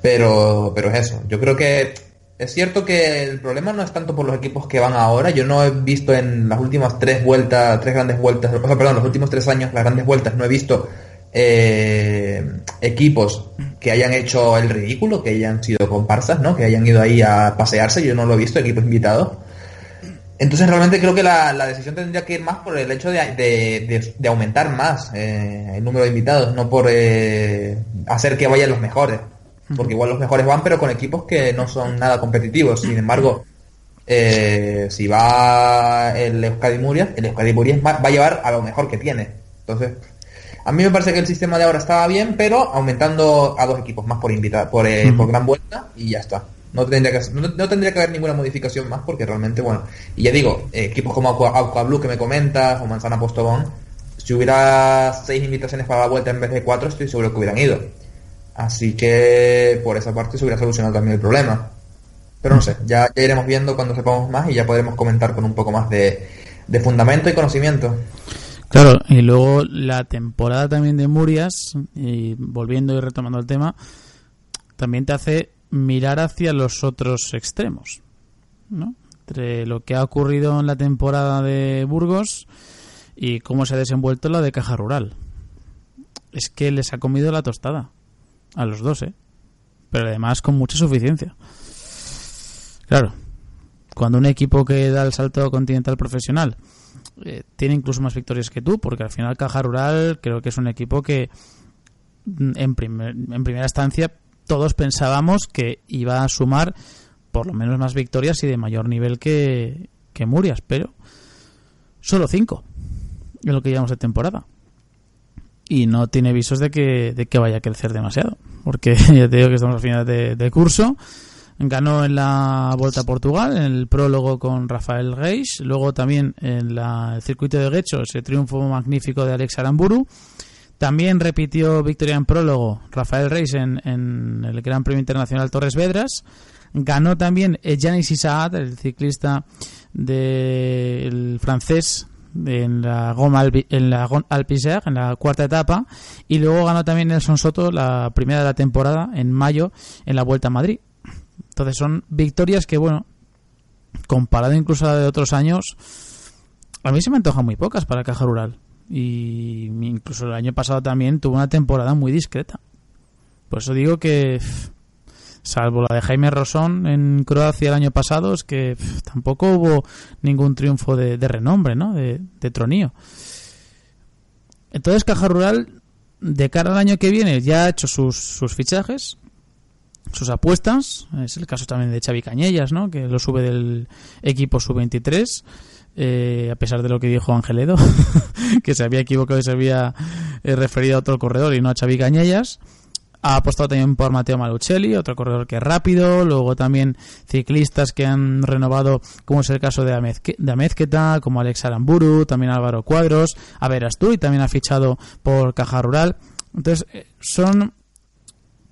Pero, pero es eso. Yo creo que es cierto que el problema no es tanto por los equipos que van ahora. Yo no he visto en las últimas tres vueltas, tres grandes vueltas, o perdón, los últimos tres años, las grandes vueltas, no he visto eh, equipos que hayan hecho el ridículo, que hayan sido comparsas, ¿no? Que hayan ido ahí a pasearse. Yo no lo he visto, equipos invitados. Entonces realmente creo que la, la decisión tendría que ir más por el hecho de, de- de- de aumentar más eh, el número de invitados, no por eh, hacer que vayan los mejores. Porque igual los mejores van, pero con equipos que no son nada competitivos. Sin embargo, eh, si va el Euskadi Murias, el Euskadi Murias va, va a llevar a lo mejor que tiene. Entonces, a mí me parece que el sistema de ahora estaba bien, pero aumentando a dos equipos más por invita por, por gran vuelta y ya está. No tendría, que, no, no tendría que haber ninguna modificación más porque realmente, bueno, y ya digo, eh, equipos como Aqua, que me comentas o Manzana Postobón, si hubiera seis invitaciones para la vuelta en vez de cuatro, estoy seguro que hubieran ido. Así que por esa parte se hubiera solucionado también el problema. Pero no sé, ya, ya iremos viendo cuando sepamos más y ya podremos comentar con un poco más de, de fundamento y conocimiento. Claro, y luego la temporada también de Murias, y volviendo y retomando el tema, también te hace mirar hacia los otros extremos, ¿no? Entre lo que ha ocurrido en la temporada de Burgos y cómo se ha desenvuelto la de Caja Rural. Es que les ha comido la tostada a los dos, ¿eh? Pero además con mucha suficiencia. Claro, cuando un equipo que da el salto continental profesional eh, tiene incluso más victorias que tú, porque al final Caja Rural creo que es un equipo que mm, en, primer- en primera instancia todos pensábamos que iba a sumar por lo menos más victorias y de mayor nivel que, Murias, pero solo cinco en lo que llevamos de temporada. Y no tiene visos de que, de que vaya a crecer demasiado, porque ya te digo que estamos al final de, de curso. Ganó en la Vuelta a Portugal, en el prólogo con Rafael Reis. Luego también en la- el circuito de Guecho, ese triunfo magnífico de Alex Aramburu. También repitió victoria en prólogo Rafael Reis en, en el Gran Premio Internacional Torres Vedras. Ganó también Yanis Isaac, el ciclista del francés en la Goma en la Alpizar, en la cuarta etapa. Y luego ganó también Nelson Soto la primera de la temporada en mayo en la Vuelta a Madrid. Entonces son victorias que, bueno, comparado incluso a la de otros años, a mí se me antojan muy pocas para Caja Rural. Y incluso el año pasado también tuvo una temporada muy discreta. Por eso digo que, salvo la de Jaime Rosón en Croacia el año pasado, es que tampoco hubo ningún triunfo de, de renombre, ¿no? De, de tronío. Entonces Caja Rural, de cara al año que viene, ya ha hecho sus, sus fichajes, sus apuestas. Es el caso también de Xavi Cañellas, ¿no? Que lo sube del equipo sub-23. Eh, a pesar de lo que dijo Angeledo, que se había equivocado y se había eh, referido a otro corredor y no a Xavi Cañellas. Ha apostado también por Mateo Malucelli, otro corredor que es rápido. Luego también ciclistas que han renovado, como es el caso de Amezque- de Amezqueta, como Alex Aramburu, también Álvaro Cuadros. A veras tú, y también ha fichado por Caja Rural. Entonces, eh, son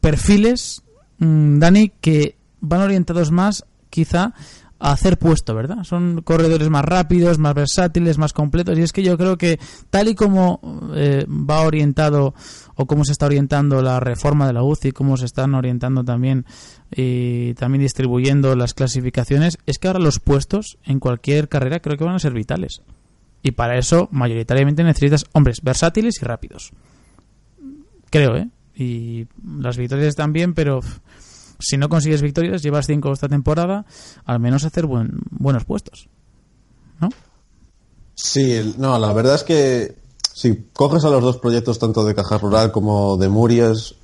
perfiles, mm, Dani, que van orientados más, quizá, a hacer puesto, ¿verdad? Son corredores más rápidos, más versátiles, más completos. Y es que yo creo que tal y como eh, va orientado o cómo se está orientando la reforma de la UCI, cómo se están orientando también y también distribuyendo las clasificaciones, es que ahora los puestos en cualquier carrera creo que van a ser vitales. Y para eso, mayoritariamente necesitas hombres versátiles y rápidos. Creo, ¿eh? Y las victorias también, pero si no consigues victorias, llevas cinco esta temporada, al menos hacer buen, buenos puestos. ¿No? Sí, no, la verdad es que si coges a los dos proyectos, tanto de Caja Rural como de Murias,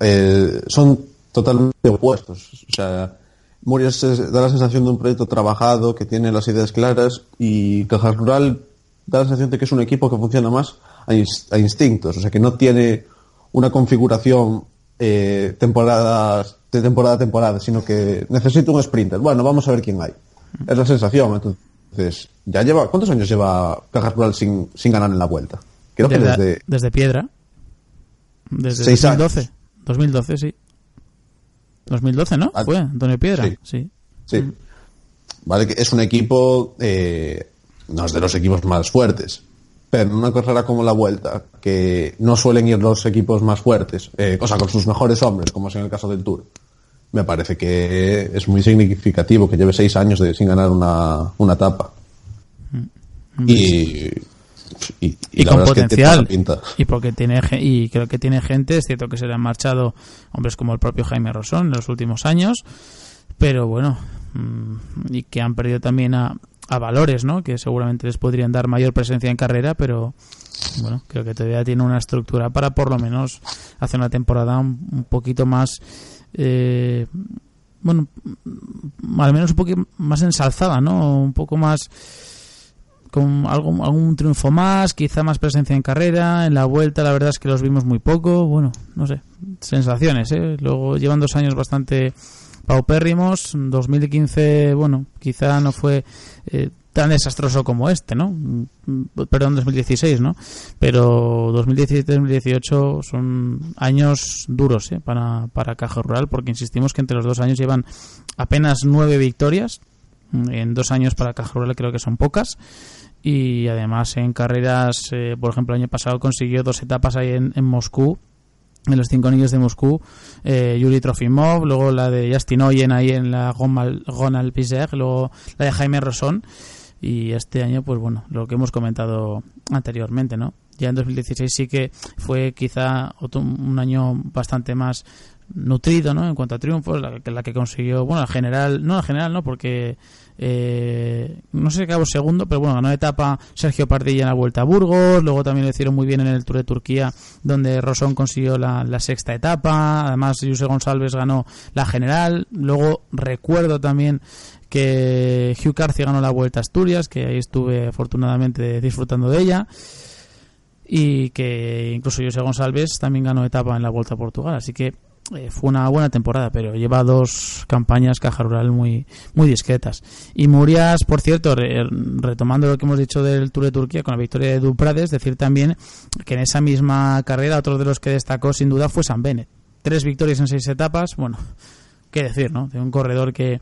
eh, son totalmente opuestos. O sea, Murias da la sensación de un proyecto trabajado, que tiene las ideas claras, y Caja Rural da la sensación de que es un equipo que funciona más a, a instintos, o sea, que no tiene una configuración eh, temporadas, de temporada a temporada, sino que necesita un sprinter. Bueno, vamos a ver quién hay. Es la sensación, entonces, ya lleva, ¿cuántos años lleva Caja Rural sin, sin ganar en la vuelta? Creo que desde, desde, desde Piedra. Desde Seis 2012. 2012, sí. 2012, ¿no? Ah, Fue Antonio Piedra. sí. Sí. Sí. Vale, que es un equipo, eh, no es de los equipos más fuertes, pero en una carrera como la Vuelta, que no suelen ir los equipos más fuertes, eh, o sea, con sus mejores hombres, como es en el caso del Tour, me parece que es muy significativo que lleve seis años de, sin ganar una, una etapa. Y, y, y y la con es que potencial pinta. y porque tiene y creo que tiene gente es cierto que se le han marchado hombres como el propio Jaime Rosón en los últimos años pero bueno mm, y que han perdido también a, a valores no que seguramente les podrían dar mayor presencia en carrera pero bueno creo que todavía tiene una estructura para por lo menos hacer una temporada un, un poquito más eh, bueno al menos un poquito más ensalzada no un poco más con algún, algún triunfo más, quizá más presencia en carrera, en la vuelta la verdad es que los vimos muy poco, bueno, no sé, sensaciones, ¿eh? Luego llevan dos años bastante paupérrimos, 2015, bueno, quizá no fue eh, tan desastroso como este, ¿no? Perdón, 2016, ¿no? Pero 2017-2018 son años duros ¿eh? para, para Caja Rural, porque insistimos que entre los dos años llevan apenas nueve victorias, en dos años para Caja Rural creo que son pocas y además en carreras eh, por ejemplo el año pasado consiguió dos etapas ahí en, Moscú en los cinco anillos de Moscú eh, Yuri Trofimov luego la de Justin Oyen ahí en la Gonal, Pizer luego la de Jaime Rosón y este año pues bueno lo que hemos comentado anteriormente no ya en 2016 sí que fue quizá otro, un año bastante más nutrido ¿no? en cuanto a triunfos la, que- la que consiguió bueno la general no la general no porque eh, no sé si acabó segundo pero bueno ganó etapa Sergio Pardilla en la Vuelta a Burgos luego también lo hicieron muy bien en el Tour de Turquía donde Rosón consiguió la, la sexta etapa además José González ganó la general luego recuerdo también que Hugh Carthy ganó la Vuelta a Asturias que ahí estuve afortunadamente disfrutando de ella y que incluso José González también ganó etapa en la Vuelta a Portugal, así que eh, fue una buena temporada, pero lleva dos campañas caja rural muy muy discretas. Y Murias, por cierto, re- retomando lo que hemos dicho del Tour de Turquía con la victoria de Duprades, decir también que en esa misma carrera otro de los que destacó sin duda fue San Bennett. Tres victorias en seis etapas, bueno, qué decir, ¿no? De un corredor que,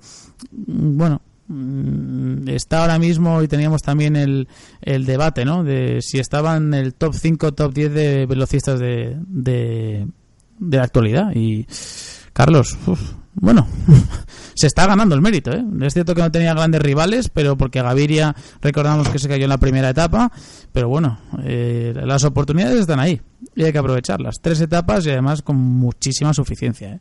mm, bueno, mm, está ahora mismo y teníamos también el, el debate, ¿no? De si estaba en el top 5, top 10 de velocistas de, de, la actualidad. Y Carlos, bueno, se está ganando el mérito, ¿eh? Es cierto que no tenía grandes rivales, pero porque Gaviria, recordamos que se cayó en la primera etapa, pero bueno, eh, las oportunidades están ahí y hay que aprovecharlas. Tres etapas y además con muchísima suficiencia, ¿eh?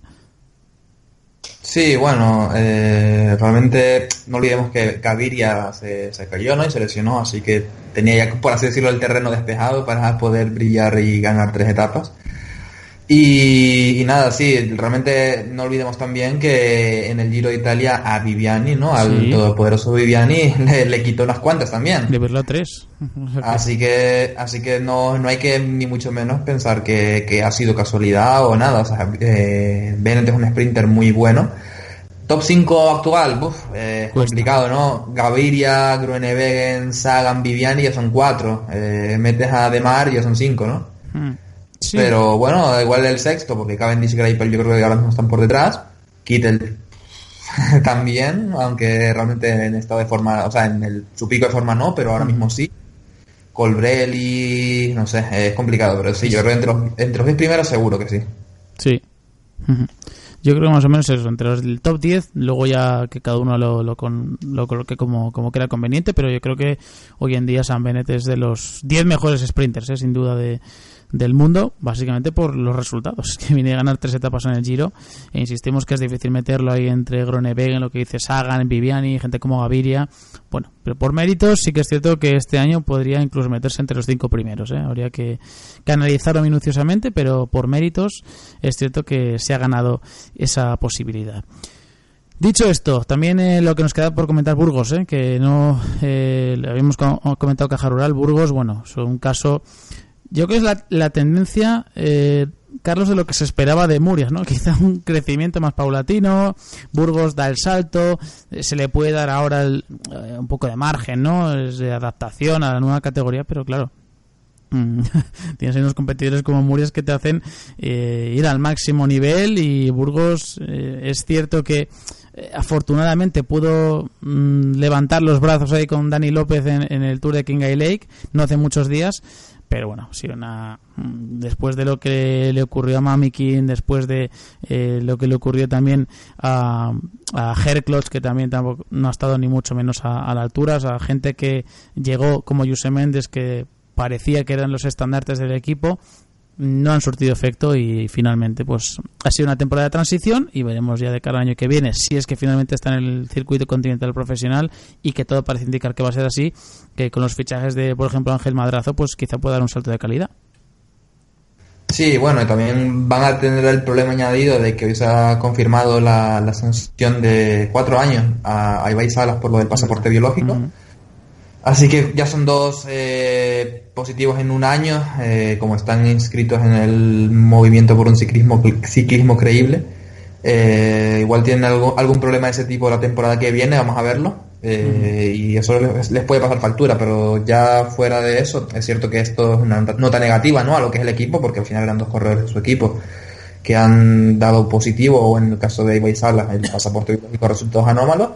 Sí, bueno, eh, realmente no olvidemos que Gaviria se, se cayó, ¿no? Y se lesionó, así que tenía ya, por así decirlo, el terreno despejado para poder brillar y ganar tres etapas. Y, y nada, sí, realmente no olvidemos también que en el Giro de Italia a Viviani, ¿no? Al Sí. todopoderoso Viviani le, le quitó unas cuantas también. De verlo a tres. Así que, así que no, no hay que ni mucho menos pensar que, que ha sido casualidad o nada. O sea, eh, Bennett es un sprinter muy bueno. Top 5 actual, uf, eh, complicado, ¿no? Gaviria, Gruenewegen, Sagan, Viviani ya son 4. metes a Demar ya son 5, ¿no? Mm. Sí. Pero bueno, igual el sexto, porque Cavendish y Greipel yo creo que ahora mismo están por detrás. Kittel también, aunque realmente en estado de forma, o sea, en el, su pico de forma no, pero ahora mismo sí. Colbrelli, no sé, es complicado, pero sí, yo creo que entre los, entre los 10 primeros seguro que sí. Sí. Yo creo que más o menos eso, entre los del top 10, luego ya que cada uno lo, lo, con- lo coloque como, como conveniente, pero yo creo que hoy en día San Bennett es de los 10 mejores sprinters, ¿eh? sin duda, de, del mundo, básicamente por los resultados, que viene a ganar tres etapas en el Giro, e insistimos que es difícil meterlo ahí entre Groenewegen, lo que dice Sagan, Viviani, gente como Gaviria, bueno, pero por méritos sí que es cierto que este año podría incluso meterse entre los cinco primeros, ¿eh? habría que, que analizarlo minuciosamente, pero por méritos es cierto que se ha ganado esa posibilidad. Dicho esto, también eh, lo que nos queda por comentar Burgos, eh, que no eh, le habíamos co- comentado Caja Rural, Burgos, bueno, es un caso, yo creo que es la, la tendencia, eh, Carlos, de lo que se esperaba de Murias, ¿no? Quizá un crecimiento más paulatino, Burgos da el salto, eh, se le puede dar ahora el- eh, un poco de margen, ¿no? Es de adaptación a la nueva categoría, pero claro, Mm, Tienes unos competidores como Murias que te hacen eh, ir al máximo nivel y Burgos eh, es cierto que eh, afortunadamente pudo mm, levantar los brazos ahí con Dani López en, el Tour de Kingay Lake no hace muchos días pero bueno, sí una, mm, después de lo que le ocurrió a Mamikin, después de eh, lo que le ocurrió también a, a que también tampoco, no ha estado ni mucho menos a, a la altura, o sea, gente que llegó como Jose Méndez, que parecía que eran los estandartes del equipo, no han surtido efecto y finalmente pues ha sido una temporada de transición y veremos ya de cara al año que viene si es que finalmente está en el circuito continental profesional y que todo parece indicar que va a ser así que con los fichajes de por ejemplo Ángel Madrazo pues quizá pueda dar un salto de calidad. Sí, bueno, y también van a tener el problema añadido de que hoy se ha confirmado la, la sanción de cuatro años a, a Ibai Salas por lo del pasaporte biológico. Así que ya son dos eh, positivos en un año, eh, como están inscritos en el movimiento por un ciclismo, ciclismo creíble. Eh, igual tienen algo, algún problema de ese tipo la temporada que viene, vamos a verlo. Eh, Y eso les, les puede pasar factura, pero ya fuera de eso, es cierto que esto es una nota negativa ¿no? a lo que es el equipo, porque al final eran dos corredores de su equipo que han dado positivo, o en el caso de Ibai Salas, el pasaporte biológico resultados anómalos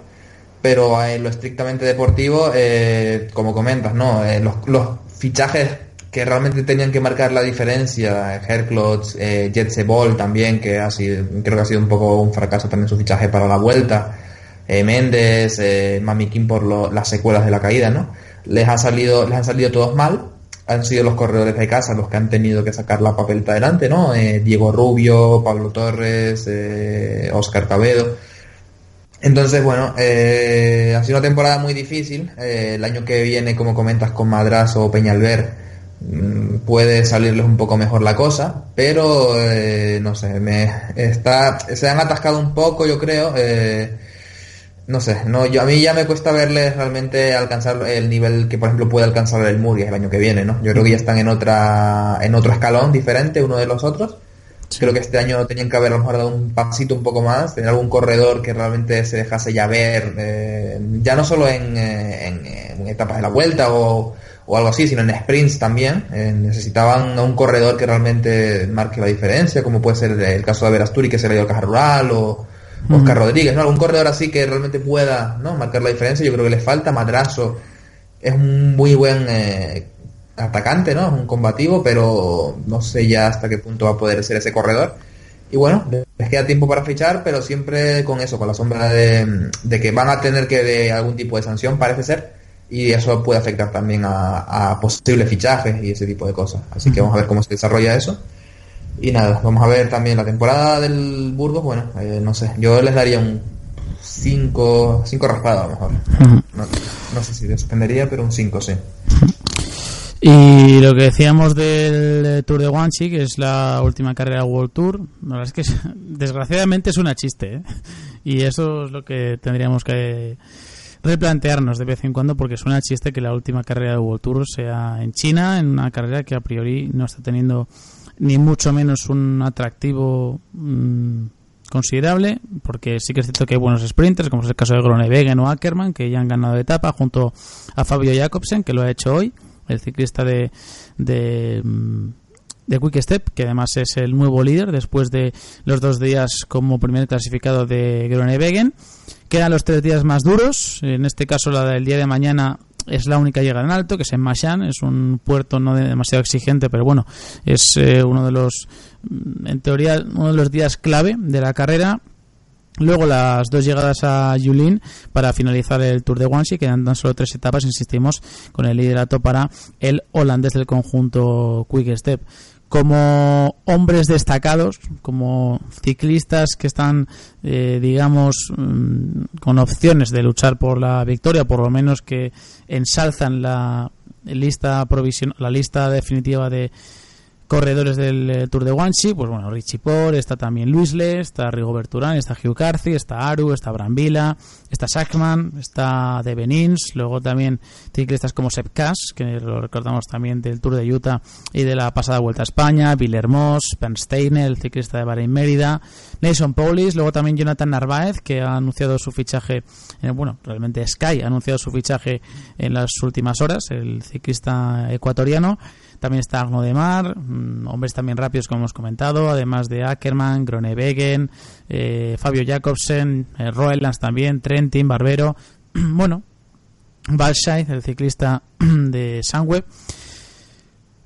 pero en lo estrictamente deportivo, eh, como comentas, ¿no? Eh, los, los fichajes que realmente tenían que marcar la diferencia, Herklots, eh, Jetse Ball también, que ha sido, creo que ha sido un poco un fracaso también su fichaje para la vuelta, eh, Méndez, eh, Mami Kim por lo- las secuelas de la caída, ¿no? Les ha salido, les han salido todos mal, han sido los corredores de casa los que han tenido que sacar la papeleta adelante, ¿no? Eh, Diego Rubio, Pablo Torres, eh, Oscar Cabedo. Entonces, bueno, eh, ha sido una temporada muy difícil. Eh, el año que viene, como comentas, con Madrazo o Peñalver, mm, puede salirles un poco mejor la cosa, pero eh, no sé, me está, se han atascado un poco, yo creo. eh, no sé, no, yo a mí ya me cuesta verles realmente alcanzar el nivel que, por ejemplo, puede alcanzar el Murguía el año que viene, ¿no? Yo creo que ya están en otra, en otro escalón diferente uno de los otros. Creo que este año tenían que haber a lo mejor dado un pasito un poco más, tener algún corredor que realmente se dejase ya ver, eh, ya no solo en, eh, en, eh, en etapas de la vuelta o, o algo así, sino en sprints también. Eh, necesitaban a un corredor que realmente marque la diferencia, como puede ser el caso de Verasturi que se le dio al Caja Rural o Oscar Rodríguez, ¿no? Algún corredor así que realmente pueda ¿no? marcar la diferencia, yo creo que le falta. Madrazo es un muy buen eh, atacante, ¿no? Es un combativo, pero no sé ya hasta qué punto va a poder ser ese corredor. Y bueno, les queda tiempo para fichar, pero siempre con eso, con la sombra de, de que van a tener que de algún tipo de sanción, parece ser, y eso puede afectar también a, a posibles fichajes y ese tipo de cosas. Así que vamos a ver cómo se desarrolla eso. Y nada, vamos a ver también la temporada del Burgos, bueno, eh, no sé, yo les daría un 5 cinco raspadas a lo mejor. No, no sé si suspendería, pero un 5 sí. Y lo que decíamos del eh, Tour de Guangxi, que es la última carrera World Tour, la verdad es que es- desgraciadamente es una chiste, ¿eh? Y eso es lo que tendríamos que replantearnos de vez en cuando, porque suena chiste que la última carrera de World Tour sea en China, en una carrera que a priori no está teniendo ni mucho menos un atractivo mm, considerable, porque sí que es cierto que hay buenos sprinters, como es el caso de Groenewegen o Ackermann, que ya han ganado etapa, junto a Fabio Jacobsen, que lo ha hecho hoy, el ciclista de, de, mm, de Quick Step, que además es el nuevo líder después de los dos días como primer clasificado de Groenewegen. Quedan los tres días más duros, en este caso la del día de mañana es la única llegada en alto, que es en Mashan, es un puerto no demasiado exigente, pero bueno, es eh, uno de los, mm, en teoría, uno de los días clave de la carrera. Luego las dos llegadas a Yulin para finalizar el Tour de Guangxi, quedan tan solo tres etapas, insistimos, con el liderato para el holandés del conjunto Quick Step. Como hombres destacados, como ciclistas que están, eh, digamos, mm, con opciones de luchar por la victoria, por lo menos que ensalzan la lista provision la lista definitiva de corredores del eh, Tour de Guangxi, pues bueno, Richie Por, está también Luis Le, está Rigobert Urán, está Hugh Carthy, está Aru, está Brambila, está Sackman, está De Benins, luego también ciclistas como Sepp Kass, que lo recordamos también del Tour de Utah y de la pasada Vuelta a España, Villermoz, Steiner, el ciclista de Bahrein Mérida, Nason Paulis, luego también Jonathan Narváez, que ha anunciado su fichaje, eh, bueno, realmente Sky ha anunciado su fichaje en las últimas horas, el ciclista ecuatoriano, también está Arno de Mar, mm, hombres también rápidos como hemos comentado, además de Ackerman, Gronewegen, eh, Fabio Jacobsen, eh, también, Trentin, Barbero, bueno, Balscheid, el ciclista de Sunweb.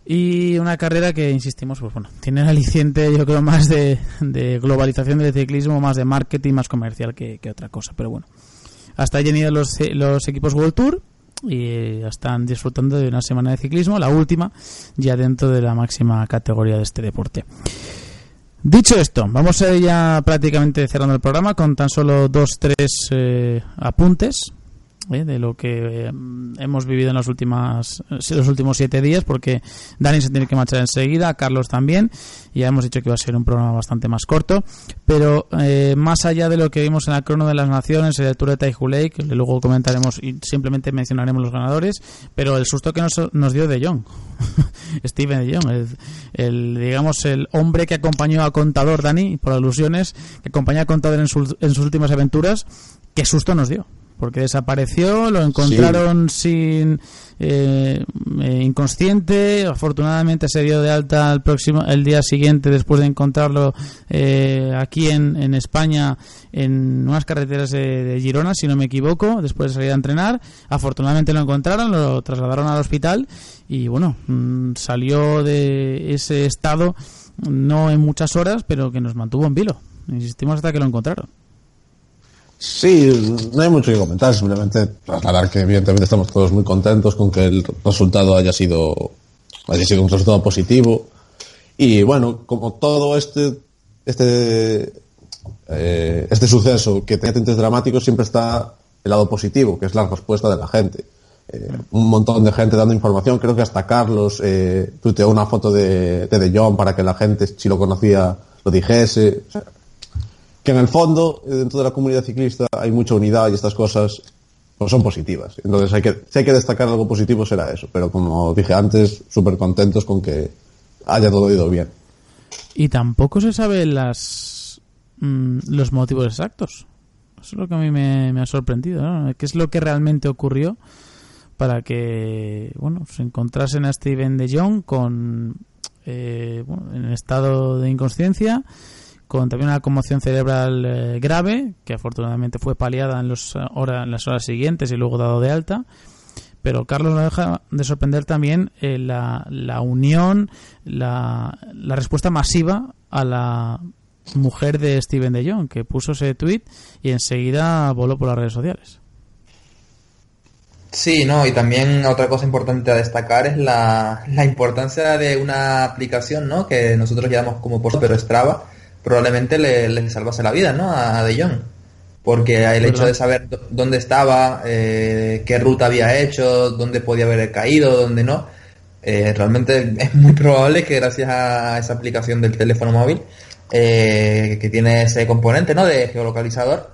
Y una carrera que, insistimos, pues bueno, tiene el aliciente, yo creo, más de, globalización del ciclismo, más de marketing, más comercial que, que otra cosa. Pero bueno, hasta ahí han ido los, los equipos World Tour y están disfrutando de una semana de ciclismo, la última ya dentro de la máxima categoría de este deporte. Dicho esto, vamos a ir ya prácticamente cerrando el programa con tan solo dos, tres eh, apuntes ¿eh? de lo que eh, hemos vivido en las últimas, los últimos siete días, porque Dani se tiene que marchar enseguida, Carlos también, ya hemos dicho que va a ser un programa bastante más corto, pero eh, más allá de lo que vimos en la crono de las naciones, el Tour de Taihulei, que luego comentaremos y simplemente mencionaremos los ganadores, pero el susto que nos, nos dio de Jong, Steven de Jong, el, digamos el hombre que acompañó a Contador, Dani, por alusiones, que acompañó a Contador en, sus en sus últimas aventuras, qué susto nos dio porque desapareció, lo encontraron sin eh, eh, inconsciente, afortunadamente se dio de alta el próximo el día siguiente después de encontrarlo eh, aquí en, España en unas carreteras de, de, Girona, si no me equivoco, después de salir a entrenar, afortunadamente lo encontraron, lo trasladaron al hospital y bueno, mm, salió de ese estado no en muchas horas, pero que nos mantuvo en vilo. Insistimos hasta que lo encontraron. Sí, no hay mucho que comentar, simplemente aclarar que evidentemente estamos todos muy contentos con que el resultado haya sido, haya sido un resultado positivo. Y bueno, como todo este, este, eh, este suceso que tiene tintes dramáticos, siempre está el lado positivo, que es la respuesta de la gente. Eh, un montón de gente dando información, creo que hasta Carlos eh, tuiteó una foto de, de De para que la gente, si lo conocía, lo dijese. Que en el fondo, eh, dentro de la comunidad ciclista, hay mucha unidad y estas cosas pues son positivas. Entonces, hay que, si hay que destacar algo positivo, será eso. Pero como dije antes, súper contentos con que haya todo ido bien. Y tampoco se sabe las mmm, los motivos exactos. Eso es lo que a mí me, me ha sorprendido. ¿no? ¿Qué es lo que realmente ocurrió para que bueno se encontrasen a Steven de Jong con eh, bueno, en estado de inconsciencia? Con también una conmoción cerebral eh, grave, que afortunadamente fue paliada en, los, hora, en las horas siguientes y luego dado de alta. Pero Carlos no deja de sorprender también eh, la, la, unión, la, la, respuesta masiva a la mujer de Steven de Jong, que puso ese tweet y enseguida voló por las redes sociales. Sí, no, y también otra cosa importante a destacar es la, la importancia de una aplicación, ¿no? Que nosotros llamamos como por pero Strava, probablemente le, le, salvase la vida, ¿no? A De Jong. Porque el hecho de saber dónde estaba, eh, qué ruta había hecho, dónde podía haber caído, dónde no, eh, realmente es muy probable que gracias a esa aplicación del teléfono móvil, eh, que tiene ese componente, ¿no? De geolocalizador,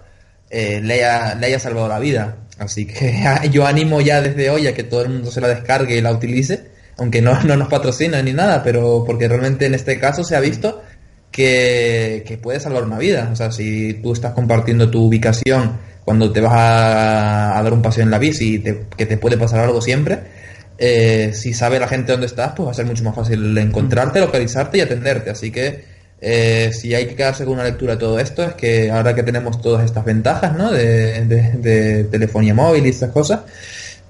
eh, le haya, le haya salvado la vida. Así que yo animo ya desde hoy a que todo el mundo se la descargue y la utilice, aunque no, no nos patrocina ni nada, pero porque realmente en este caso se ha visto que, que, puede salvar una vida. O sea, si tú estás compartiendo tu ubicación cuando te vas a, a dar un paseo en la bici y te, que te puede pasar algo siempre, eh, si sabe la gente dónde estás, pues va a ser mucho más fácil encontrarte, localizarte y atenderte. Así que eh, si hay que quedarse con una lectura de todo esto, es que ahora que tenemos todas estas ventajas ¿no? de, de, de telefonía móvil y estas cosas,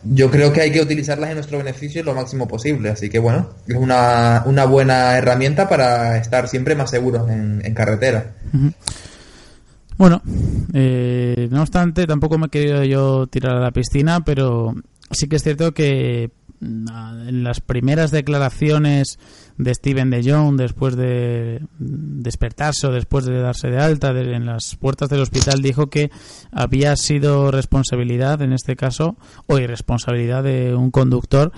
yo creo que hay que utilizarlas en nuestro beneficio lo máximo posible. Así que bueno, es una, una buena herramienta para estar siempre más seguros en, carretera. Bueno, eh, no obstante, tampoco me he querido yo tirar a la piscina, pero sí que es cierto que mm, en las primeras declaraciones de Steven de Jong después de despertarse o después de darse de alta en las puertas del hospital dijo que había sido responsabilidad en este caso o irresponsabilidad de un conductor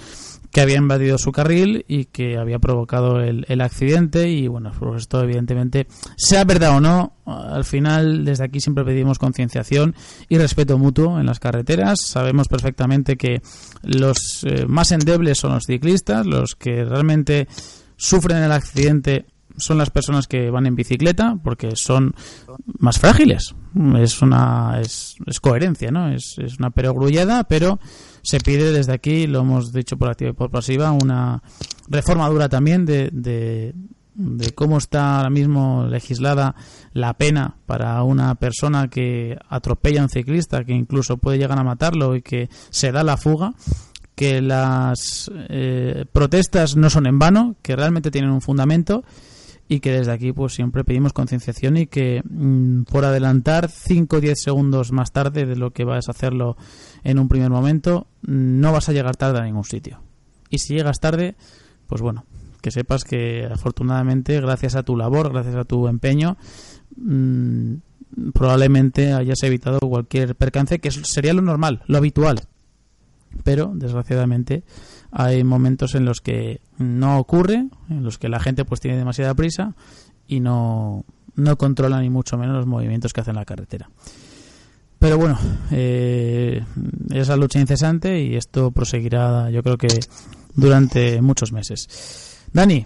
que había invadido su carril y que había provocado el, el accidente. Y bueno pues esto evidentemente sea verdad o no al final desde aquí siempre pedimos concienciación y respeto mutuo en las carreteras. Sabemos perfectamente que los eh, más endebles son los ciclistas los que realmente sufren el accidente son las personas que van en bicicleta porque son más frágiles. Es una es, coherencia, ¿no? Es, es una perogrullada, pero se pide desde aquí, lo hemos dicho por activa y por pasiva, una reforma dura también de, de, de cómo está ahora mismo legislada la pena para una persona que atropella a un ciclista, que incluso puede llegar a matarlo y que se da la fuga que las eh, protestas no son en vano, que realmente tienen un fundamento y que desde aquí pues siempre pedimos concienciación y que mm, por adelantar 5 o 10 segundos más tarde de lo que vas a hacerlo en un primer momento, no vas a llegar tarde a ningún sitio. Y si llegas tarde, pues bueno, que sepas que afortunadamente gracias a tu labor, gracias a tu empeño, mm, probablemente hayas evitado cualquier percance, que sería lo normal, lo habitual pero desgraciadamente hay momentos en los que no ocurre, en los que la gente pues tiene demasiada prisa y no, no controla ni mucho menos los movimientos que hace en la carretera. Pero bueno, eh, es la lucha incesante y esto proseguirá yo creo que durante muchos meses. Dani,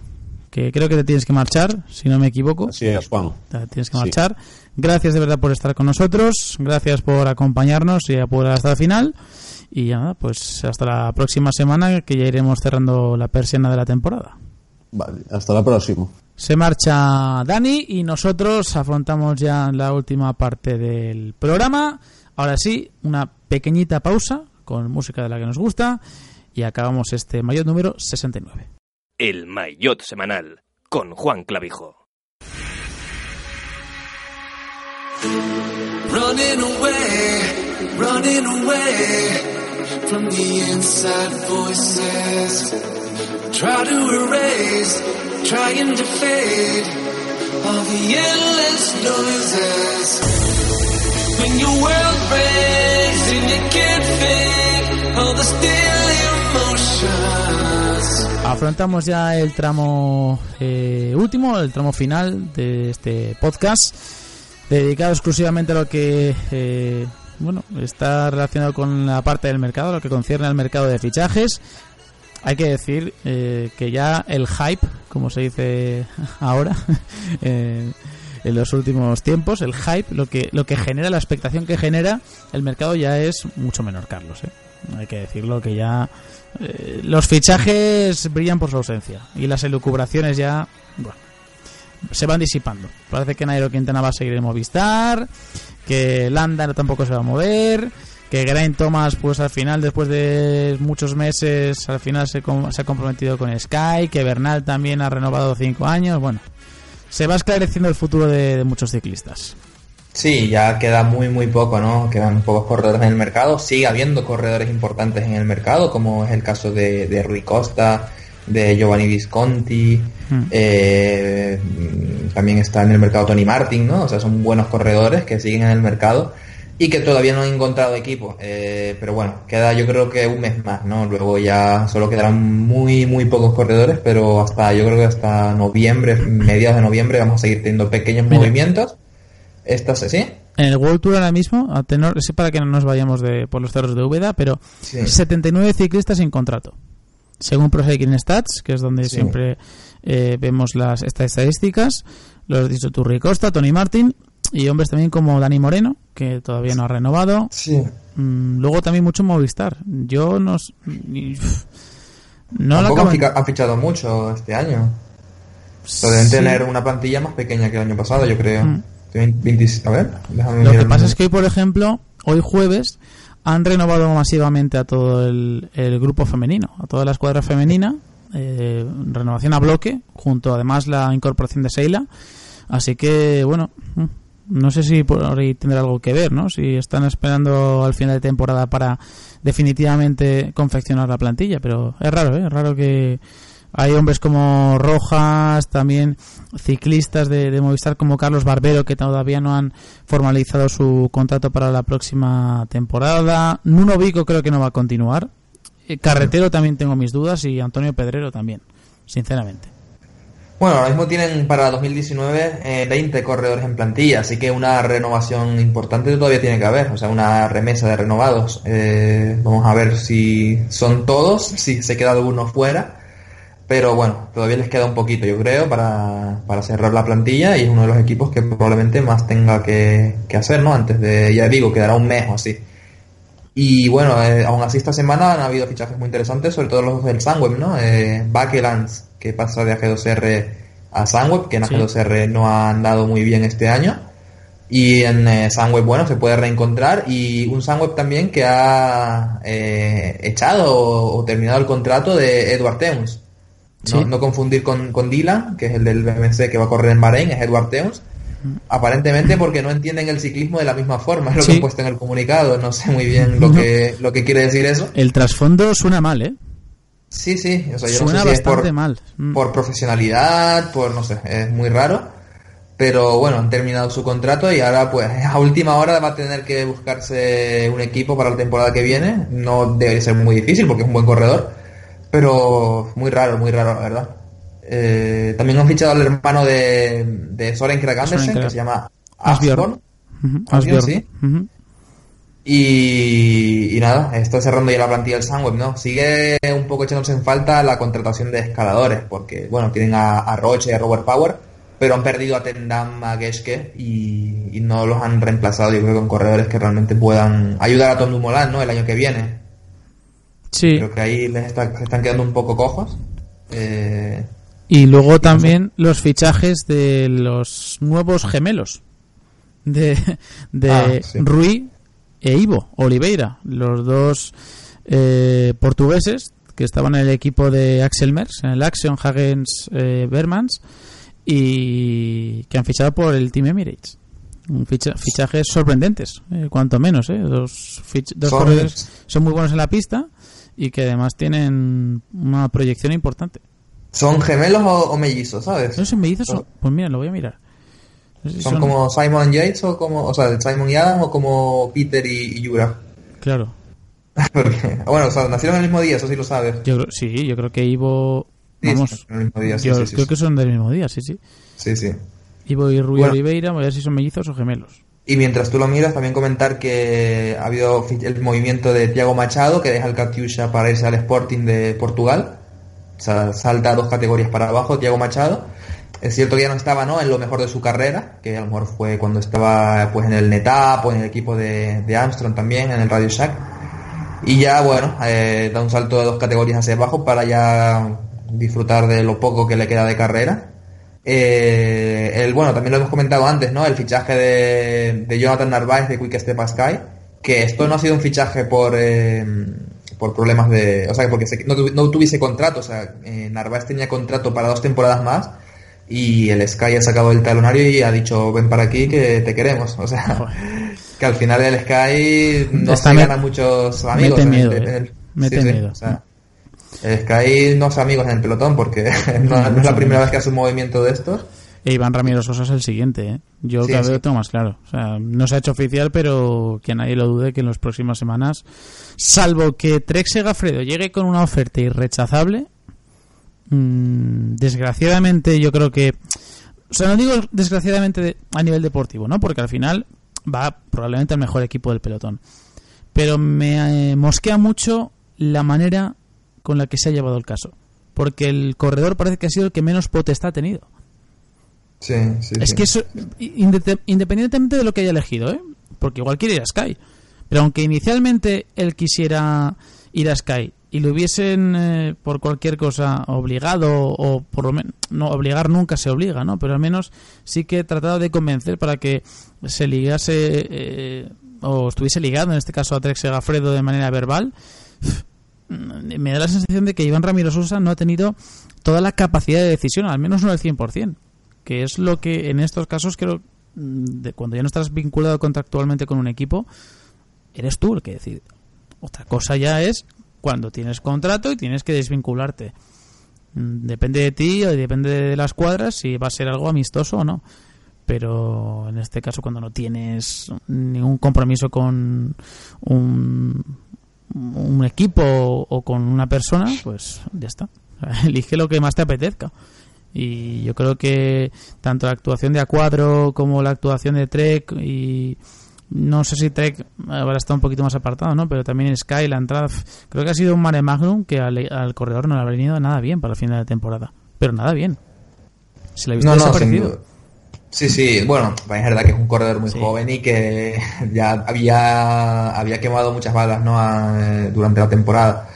que creo que te tienes que marchar, si no me equivoco. Así es, Juan. Te tienes que Sí. marchar. Gracias de verdad por estar con nosotros, gracias por acompañarnos y apurar hasta el final. Y ya nada, pues hasta la próxima semana que ya iremos cerrando la persiana de la temporada. Vale, hasta la próxima. Se marcha Dani y nosotros afrontamos ya la última parte del programa. Ahora sí, una pequeñita pausa con música de la que nos gusta y acabamos este mayor número 69. El Maillot Semanal con Juan Clavijo. Running away, running away from the inside voices. Try to erase, trying to fade all the endless noises. When your world breaks and you can't fake all the still emotions. Afrontamos ya el tramo eh, último, el tramo final de este podcast, dedicado exclusivamente a lo que eh, bueno está relacionado con la parte del mercado, lo que concierne al mercado de fichajes. Hay que decir eh, que ya el hype, como se dice ahora, eh, en los últimos tiempos, el hype, lo que, lo que genera, la expectación que genera el mercado ya es mucho menor, Carlos. ¿eh? Hay que decirlo que ya eh, los fichajes brillan por su ausencia y las elucubraciones ya bueno, se van disipando. Parece que Nairo Quintana va a seguir en Movistar, que Landa tampoco se va a mover, que Geraint Thomas pues al final después de muchos meses al final se, se ha comprometido con Sky, que Bernal también ha renovado cinco años, bueno, se va esclareciendo el futuro de, de muchos ciclistas. Sí, ya queda muy muy poco, ¿no? Quedan pocos corredores en el mercado. Sigue habiendo corredores importantes en el mercado, como es el caso de, de Rui Costa, de Giovanni Visconti. Hmm. eh, también está en el mercado Tony Martin, ¿no? O sea, son buenos corredores que siguen en el mercado y que todavía no han encontrado equipo. Eh, pero bueno, queda yo creo que un mes más, ¿no? Luego ya solo quedarán muy muy pocos corredores, pero hasta yo creo que hasta noviembre, mediados de noviembre vamos a seguir teniendo pequeños Mira. movimientos. Estas, ¿sí? En el World Tour ahora mismo, a tenor, sé para que no nos vayamos de, por los cerros de Úbeda, pero Sí. 79 ciclistas sin contrato. Según Pro Cycling Stats, que es donde Sí. siempre eh, vemos las estas estadísticas, lo has dicho tú, Rui Costa, Tony Martin, y hombres también como Dani Moreno, que todavía no ha renovado. Sí. Mm, luego también mucho Movistar. Yo no... s- ni- No la Tampoco han fichado mucho este año. Pero deben Sí. tener una plantilla más pequeña que el año pasado, yo creo. Mm. Tienen 20 a ver, déjame Lo que pasa es que hoy, por ejemplo, hoy jueves han renovado masivamente a todo el, el grupo femenino, a toda la escuadra femenina, eh, renovación a bloque, junto además la incorporación de Seila. Así que, bueno, mm, no sé si por ahí tendrá algo que ver, ¿no? Si están esperando al final de temporada para definitivamente confeccionar la plantilla, pero es raro, ¿eh? Es raro que hay hombres como Rojas, también ciclistas de, de Movistar como Carlos Barbero que todavía no han formalizado su contrato para la próxima temporada. Nuno Vico creo que no va a continuar. Eh, Carretero también tengo mis dudas y Antonio Pedrero también, sinceramente. Bueno, ahora mismo tienen para 2019 eh, 20 corredores en plantilla, así que una renovación importante todavía tiene que haber, o sea, una remesa de renovados. Eh, vamos a ver si son todos, si se queda alguno fuera, pero bueno, todavía les queda un poquito, yo creo, para, para cerrar la plantilla y es uno de los equipos que probablemente más tenga que, que hacer, ¿no? Antes de, ya digo, quedará un mes o así. Y bueno, eh, aún así esta semana han habido fichajes muy interesantes, sobre todo los del Sunweb, ¿no? Eh, que pasa de AG2R a Sunweb, que en Sí. AG2R no ha andado muy bien este año. Y en eh, Sunweb, bueno, se puede reencontrar. Y un Sunweb también que ha eh, echado o, o terminado el contrato de Edward Teuns. No, Sí. no confundir con, con Dylan, que es el del BMC que va a correr en Bahrein, es Edward Teuns. Aparentemente porque no entienden el ciclismo de la misma forma, es lo Sí. que han puesto en el comunicado. No sé muy bien lo que, lo que quiere decir eso. El trasfondo suena mal, ¿eh? Sí, sí, o sea, yo Suena no sé si es bastante por, mal. Mm. por profesionalidad, por no sé, es muy raro. Pero bueno, han terminado su contrato y ahora pues a última hora va a tener que buscarse un equipo para la temporada que viene. No debería ser muy difícil porque es un buen corredor, pero muy raro, muy raro la verdad. Eh, también han fichado al hermano de, de Soren Krag Andersen, que se llama Asbjørn, Asbjørn. sí. Y, y nada, está cerrando ya la plantilla del Sunweb, ¿no? Sigue un poco echándose en falta la contratación de escaladores, porque, bueno, tienen a, a Roche y a Robert Power, pero han perdido a Tendam, a Geschke y, y no los han reemplazado, yo creo, con corredores que realmente puedan ayudar a Tom Dumoulin, ¿no? El año que viene. Sí. Creo que ahí les está- se están quedando un poco cojos. Eh, Y luego también los fichajes de los nuevos gemelos de, de Ah, sí. Rui e Ivo Oliveira, los dos eh, portugueses que estaban en el equipo de Axel Merckx, en el Action Hagens eh, Bermans, y que han fichado por el Team Emirates. Un ficha- fichajes sorprendentes, eh, cuanto menos. Eh. Dos, dos corredores son muy buenos en la pista y que además tienen una proyección importante. ¿Son gemelos o, o mellizos, sabes? ¿No son mellizos? o- Pues mira, lo voy a mirar. No sé si ¿Son como Simon Yates o como, o sea, Simon y Adam o como Peter y, y Yura? Claro. Porque, bueno, o sea, nacieron el mismo día, eso sí lo sabes. Yo creo, sí, yo creo que Ivo... Sí, Vamos, el mismo día, sí, yo sí, sí, creo sí. que son del mismo día, sí, sí. Sí, sí. Ivo y Rui Bueno. Oliveira, voy a ver si son mellizos o gemelos. Y mientras tú lo miras, también comentar que ha habido el movimiento de Tiago Machado, que deja el Catiusha para irse al Sporting de Portugal. Salta dos categorías para abajo, Tiago Machado. Es cierto que ya no estaba ¿no? en lo mejor de su carrera, que a lo mejor fue cuando estaba pues en el NetApp o en el equipo de, de Armstrong también, en el Radio Shack. Y ya, bueno, eh, da un salto de dos categorías hacia abajo para ya disfrutar de lo poco que le queda de carrera. Eh, el, bueno, también lo hemos comentado antes, ¿no? El fichaje de, Jonathan Narváez de Quick Step Sky, que esto no ha sido un fichaje por, eh, por problemas de... O sea, porque se- no, no tuviese contrato, o sea, eh, Narváez tenía contrato para dos temporadas más y el Sky ha sacado el talonario y ha dicho, ven para aquí que te queremos. O sea, que al final el Sky no Está se me- gana muchos amigos. mete en el- miedo, en eh. el- Mete sí, sí, miedo. o sea, el Sky no es amigos en el pelotón porque no, no es la primera vez que hace un movimiento de estos. E Iván Ramiro Sosa es el siguiente, ¿eh? Yo Sí, cada sí. vez lo tengo más claro. O sea, no se ha hecho oficial, pero que nadie lo dude que en las próximas semanas, salvo que Trek Segafredo llegue con una oferta irrechazable, mm, desgraciadamente yo creo que... O sea, no digo desgraciadamente de- a nivel deportivo, ¿no? Porque al final va probablemente el mejor equipo del pelotón. Pero me eh, mosquea mucho la manera con la que se ha llevado el caso. Porque el corredor parece que ha sido el que menos potestad ha tenido. Sí, sí, Es sí. que eso, inde- independientemente de lo que haya elegido, ¿eh? Porque igual quiere ir a Sky. Pero aunque inicialmente él quisiera ir a Sky y le hubiesen eh, por cualquier cosa obligado o por lo menos no obligar nunca se obliga no pero al menos sí que he tratado de convencer para que se ligase eh, o estuviese ligado en este caso a Trek Segafredo de manera verbal me da la sensación de que Iván Ramiro Sosa no ha tenido toda la capacidad de decisión al menos no al 100% que es lo que en estos casos creo mm, cuando ya no estás vinculado contractualmente con un equipo eres tú el que decide otra cosa ya es cuando tienes contrato y tienes que desvincularte. Mm, Depende de ti o depende de las cuadras si va a ser algo amistoso o no. Pero en este caso, cuando no tienes ningún compromiso con un, un equipo o con una persona, pues ya está. Elige lo que más te apetezca. Y yo creo que tanto la actuación de Acuadro como la actuación de Trek y no sé si Trek habrá estado un poquito más apartado, ¿no? Pero también Sky, la entrada, creo que ha sido un mare magnum que al, al corredor no le ha venido nada bien para el final de temporada. Pero nada bien. Se le ha visto No, no, desaparecido. Sí, sí, bueno, es verdad que es un corredor muy joven y que ya había, había quemado muchas balas ¿no? A- eh, durante la temporada.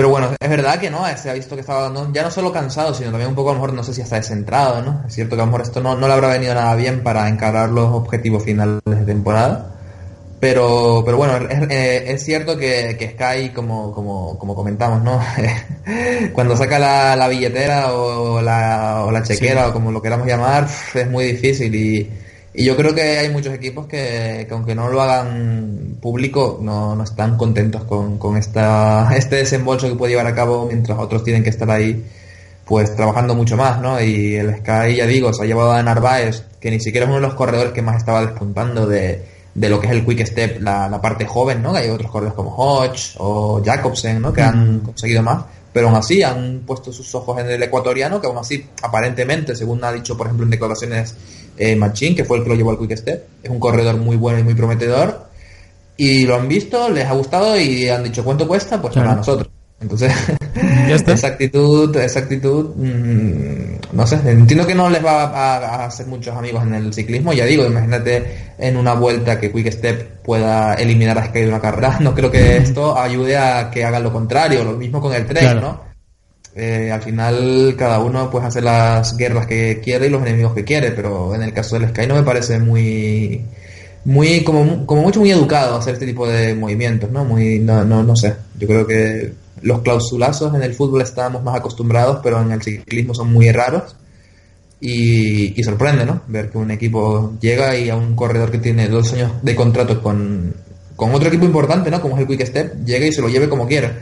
Pero bueno, es verdad que no, se ha visto que estaba no- ya no solo cansado, sino también un poco a lo mejor no sé si está descentrado, ¿no? Es cierto que a lo mejor esto no, no le habrá venido nada bien para encarar los objetivos finales de temporada. Pero, pero bueno, es, eh, es cierto que, que Sky, como, como, como comentamos, ¿no? Cuando saca la, la billetera o la, o la chequera o como lo queramos llamar, es muy difícil y, y yo creo que hay muchos equipos que, que aunque no lo hagan público, no, no están contentos con, con esta, este desembolso que puede llevar a cabo mientras otros tienen que estar ahí pues trabajando mucho más, ¿no? Y el Sky, ya digo, se ha llevado a Narváez, que ni siquiera es uno de los corredores que más estaba despuntando de, de lo que es el Quick Step, la, la parte joven, ¿no? Que hay otros corredores como Hodge o Jacobsen, ¿no? Que han conseguido más, pero aún así han puesto sus ojos en el ecuatoriano, que aún así, aparentemente, según ha dicho, por ejemplo, en declaraciones eh, Machín, que fue el que lo llevó al Quick Step, es un corredor muy bueno y muy prometedor, y lo han visto, les ha gustado y han dicho, ¿cuánto cuesta? Pues Claro. para nosotros. Entonces, Ya está. esa actitud, esa actitud, mm, no sé, entiendo que no les va a, a hacer muchos amigos en el ciclismo, ya digo, imagínate en una vuelta que Quick Step pueda eliminar a Sky de una carrera, no creo que esto ayude a que hagan lo contrario, lo mismo con el tren, Claro. ¿no? Eh, al final cada uno pues hace las guerras que quiere y los enemigos que quiere, pero en el caso del Sky no me parece muy muy como, como mucho muy educado hacer este tipo de movimientos, ¿no? Muy no, no, no sé. Yo creo que los clausulazos en el fútbol estamos más acostumbrados, pero en el ciclismo son muy raros. Y, sorprende, ¿no? Ver que un equipo llega y a un corredor que tiene dos años de contrato con, con otro equipo importante, ¿no? Como es el Quick Step, llegue y se lo lleve como quiera.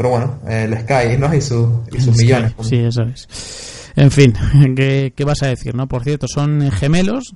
Pero bueno, el Sky, ¿no? Y, su, y sus millones. Sí, eso es. En fin, ¿qué, qué vas a decir, no? Por cierto, son gemelos,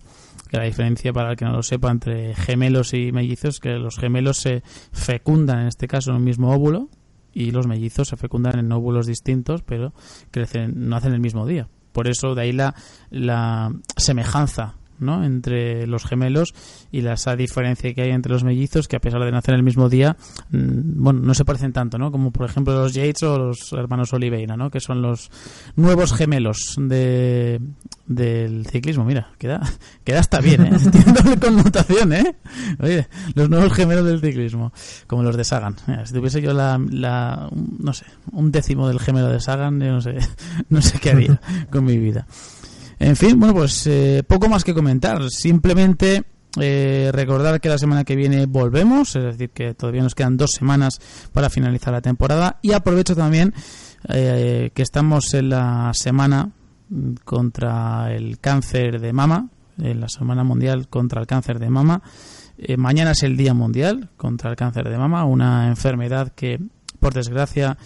que la diferencia para el que no lo sepa entre gemelos y mellizos, que los gemelos se fecundan, en este caso, en un mismo óvulo, y los mellizos se fecundan en óvulos distintos, pero crecen, no hacen el mismo día. Por eso de ahí la, la semejanza ¿no? entre los gemelos y la, esa diferencia que hay entre los mellizos que a pesar de nacer el mismo día mm, bueno no se parecen tanto ¿no? como por ejemplo los Yates o los hermanos Oliveira ¿no? que son los nuevos gemelos de, del ciclismo mira queda, queda hasta bien ¿eh? tiene connotación ¿eh? oye los nuevos gemelos del ciclismo como los de Sagan Mira, si tuviese yo la, la no sé un décimo del gemelo de Sagan yo no sé no sé qué haría con mi vida en fin, bueno, pues eh, poco más que comentar. Simplemente eh, recordar que la semana que viene volvemos, es decir, que todavía nos quedan dos semanas para finalizar la temporada. Y aprovecho también eh, que estamos en la semana mm, contra el cáncer de mama, en la semana mundial contra el cáncer de mama. Eh, mañana es el Día Mundial contra el cáncer de mama, una enfermedad que, por desgracia,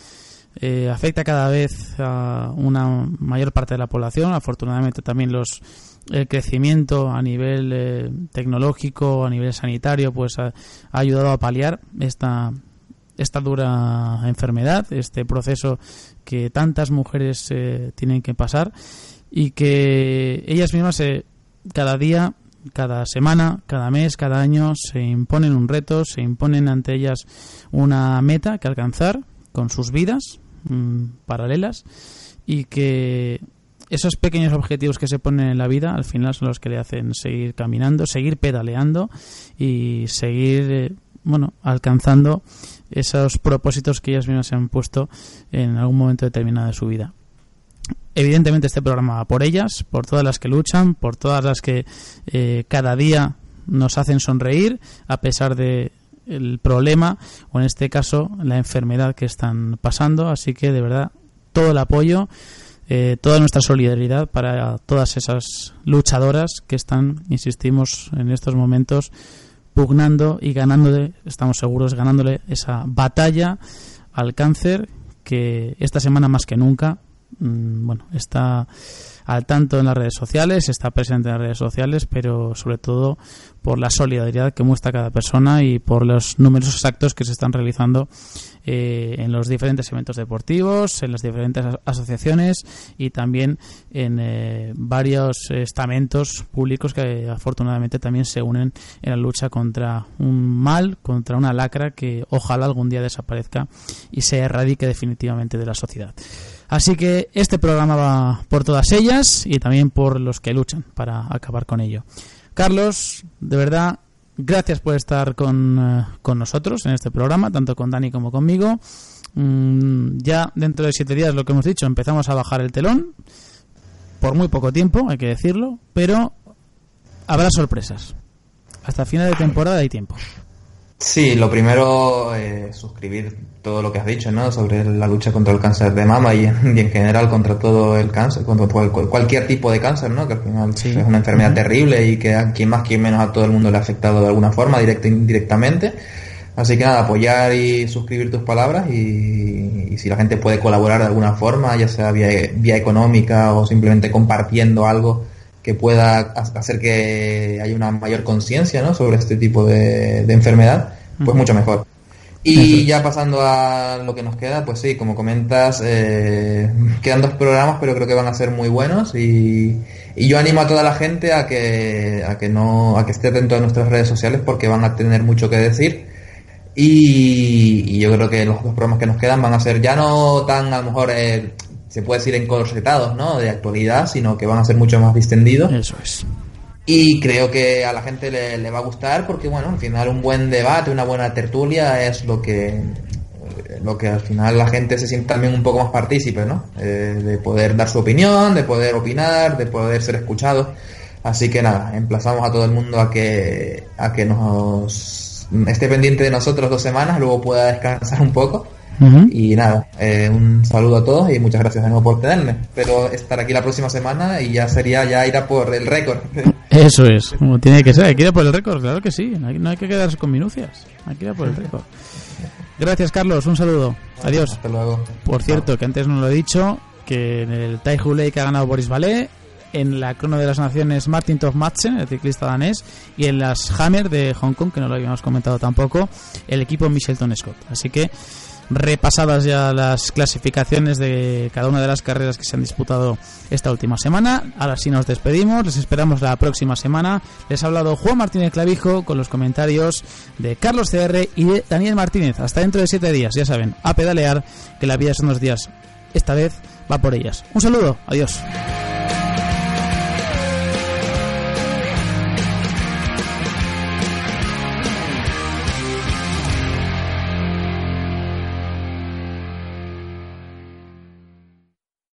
eh, afecta cada vez a una mayor parte de la población. Afortunadamente también los el crecimiento a nivel eh, tecnológico, a nivel sanitario, pues ha, ha ayudado a paliar esta esta dura enfermedad, este proceso que tantas mujeres eh, tienen que pasar y que ellas mismas eh, cada día, cada semana, cada mes, cada año se imponen un reto, se imponen ante ellas una meta que alcanzar con sus vidas mm, paralelas y que esos pequeños objetivos que se ponen en la vida al final son los que le hacen seguir caminando, seguir pedaleando y seguir eh, bueno, alcanzando esos propósitos que ellas mismas se han puesto en algún momento determinado de su vida. Evidentemente este programa por ellas, por todas las que luchan, por todas las que eh, cada día nos hacen sonreír a pesar de el problema o en este caso la enfermedad que están pasando. Así que de verdad todo el apoyo, eh, toda nuestra solidaridad para todas esas luchadoras que están, insistimos, en estos momentos pugnando y ganándole, estamos seguros, ganándole esa batalla al cáncer que esta semana más que nunca, mm, bueno, está al tanto en las redes sociales, está presente en las redes sociales, pero sobre todo por la solidaridad que muestra cada persona y por los numerosos actos que se están realizando eh, en los diferentes eventos deportivos, en las diferentes as- asociaciones y también en eh, varios estamentos públicos que afortunadamente también se unen en la lucha contra un mal, contra una lacra que ojalá algún día desaparezca y se erradique definitivamente de la sociedad. Así que este programa va por todas ellas y también por los que luchan para acabar con ello. Carlos, de verdad, gracias por estar con, eh, con nosotros en este programa, tanto con Dani como conmigo. Mm, ya dentro de siete días, lo que hemos dicho, empezamos a bajar el telón. Por muy poco tiempo, hay que decirlo, pero habrá sorpresas. Hasta final de temporada hay tiempo. Sí, lo primero, eh, suscribir todo lo que has dicho, ¿no? Sobre la lucha contra el cáncer de mama y, en- y en general contra todo el cáncer, contra cual- cual- cualquier tipo de cáncer, ¿no? Que al final es una enfermedad terrible y que a quien más, quien menos a todo el mundo le ha afectado de alguna forma, directa e indirectamente. Así que nada, apoyar y suscribir tus palabras y, y si la gente puede colaborar de alguna forma, ya sea vía, vía económica o simplemente compartiendo algo que pueda ha- hacer que haya una mayor conciencia ¿no? sobre este tipo de, de enfermedad, pues mucho mejor. Y ya pasando a lo que nos queda, pues sí, como comentas, eh, quedan dos programas, pero creo que van a ser muy buenos y, y yo animo a toda la gente a que, a que no, a que esté atento a nuestras redes sociales porque van a tener mucho que decir. Y, y yo creo que los dos programas que nos quedan van a ser ya no tan, a lo mejor, eh, se puede decir encorsetados, ¿no? De actualidad, sino que van a ser mucho más distendidos. Eso es. Y creo que a la gente le, le va a gustar porque, bueno, al final un buen debate, una buena tertulia es lo que lo que al final la gente se siente también un poco más partícipe, ¿no? Eh, de poder dar su opinión, de poder opinar, de poder ser escuchado. Así que nada, emplazamos a todo el mundo a que a que nos esté pendiente de nosotros dos semanas, luego pueda descansar un poco. Y nada, eh, un saludo a todos y muchas gracias de nuevo por tenerme. Espero estar aquí la próxima semana y ya sería ya ir a por el récord. Eso es, como tiene que ser. Hay que ir a por el récord, claro que sí. No hay, que quedarse con minucias. Hay que ir a por el récord. Gracias, Carlos. Un saludo. Adiós. Hasta luego. Por cierto, que antes no lo he dicho, que en el Taihu Lake ha ganado Boris Ballet, en la crono de las naciones Martin Toff Madsen, el ciclista danés, y en las Hammer de Hong Kong, que no lo habíamos comentado tampoco, el equipo Michelton Scott. Así que repasadas ya las clasificaciones de cada una de las carreras que se han disputado esta última semana. Ahora sí nos despedimos, les esperamos la próxima semana. Les ha hablado Juan Martínez Clavijo con los comentarios de Carlos CR y de Daniel Martínez. Hasta dentro de siete días, ya saben, a pedalear, que la vida son dos días. Esta vez va por ellas. Un saludo, adiós.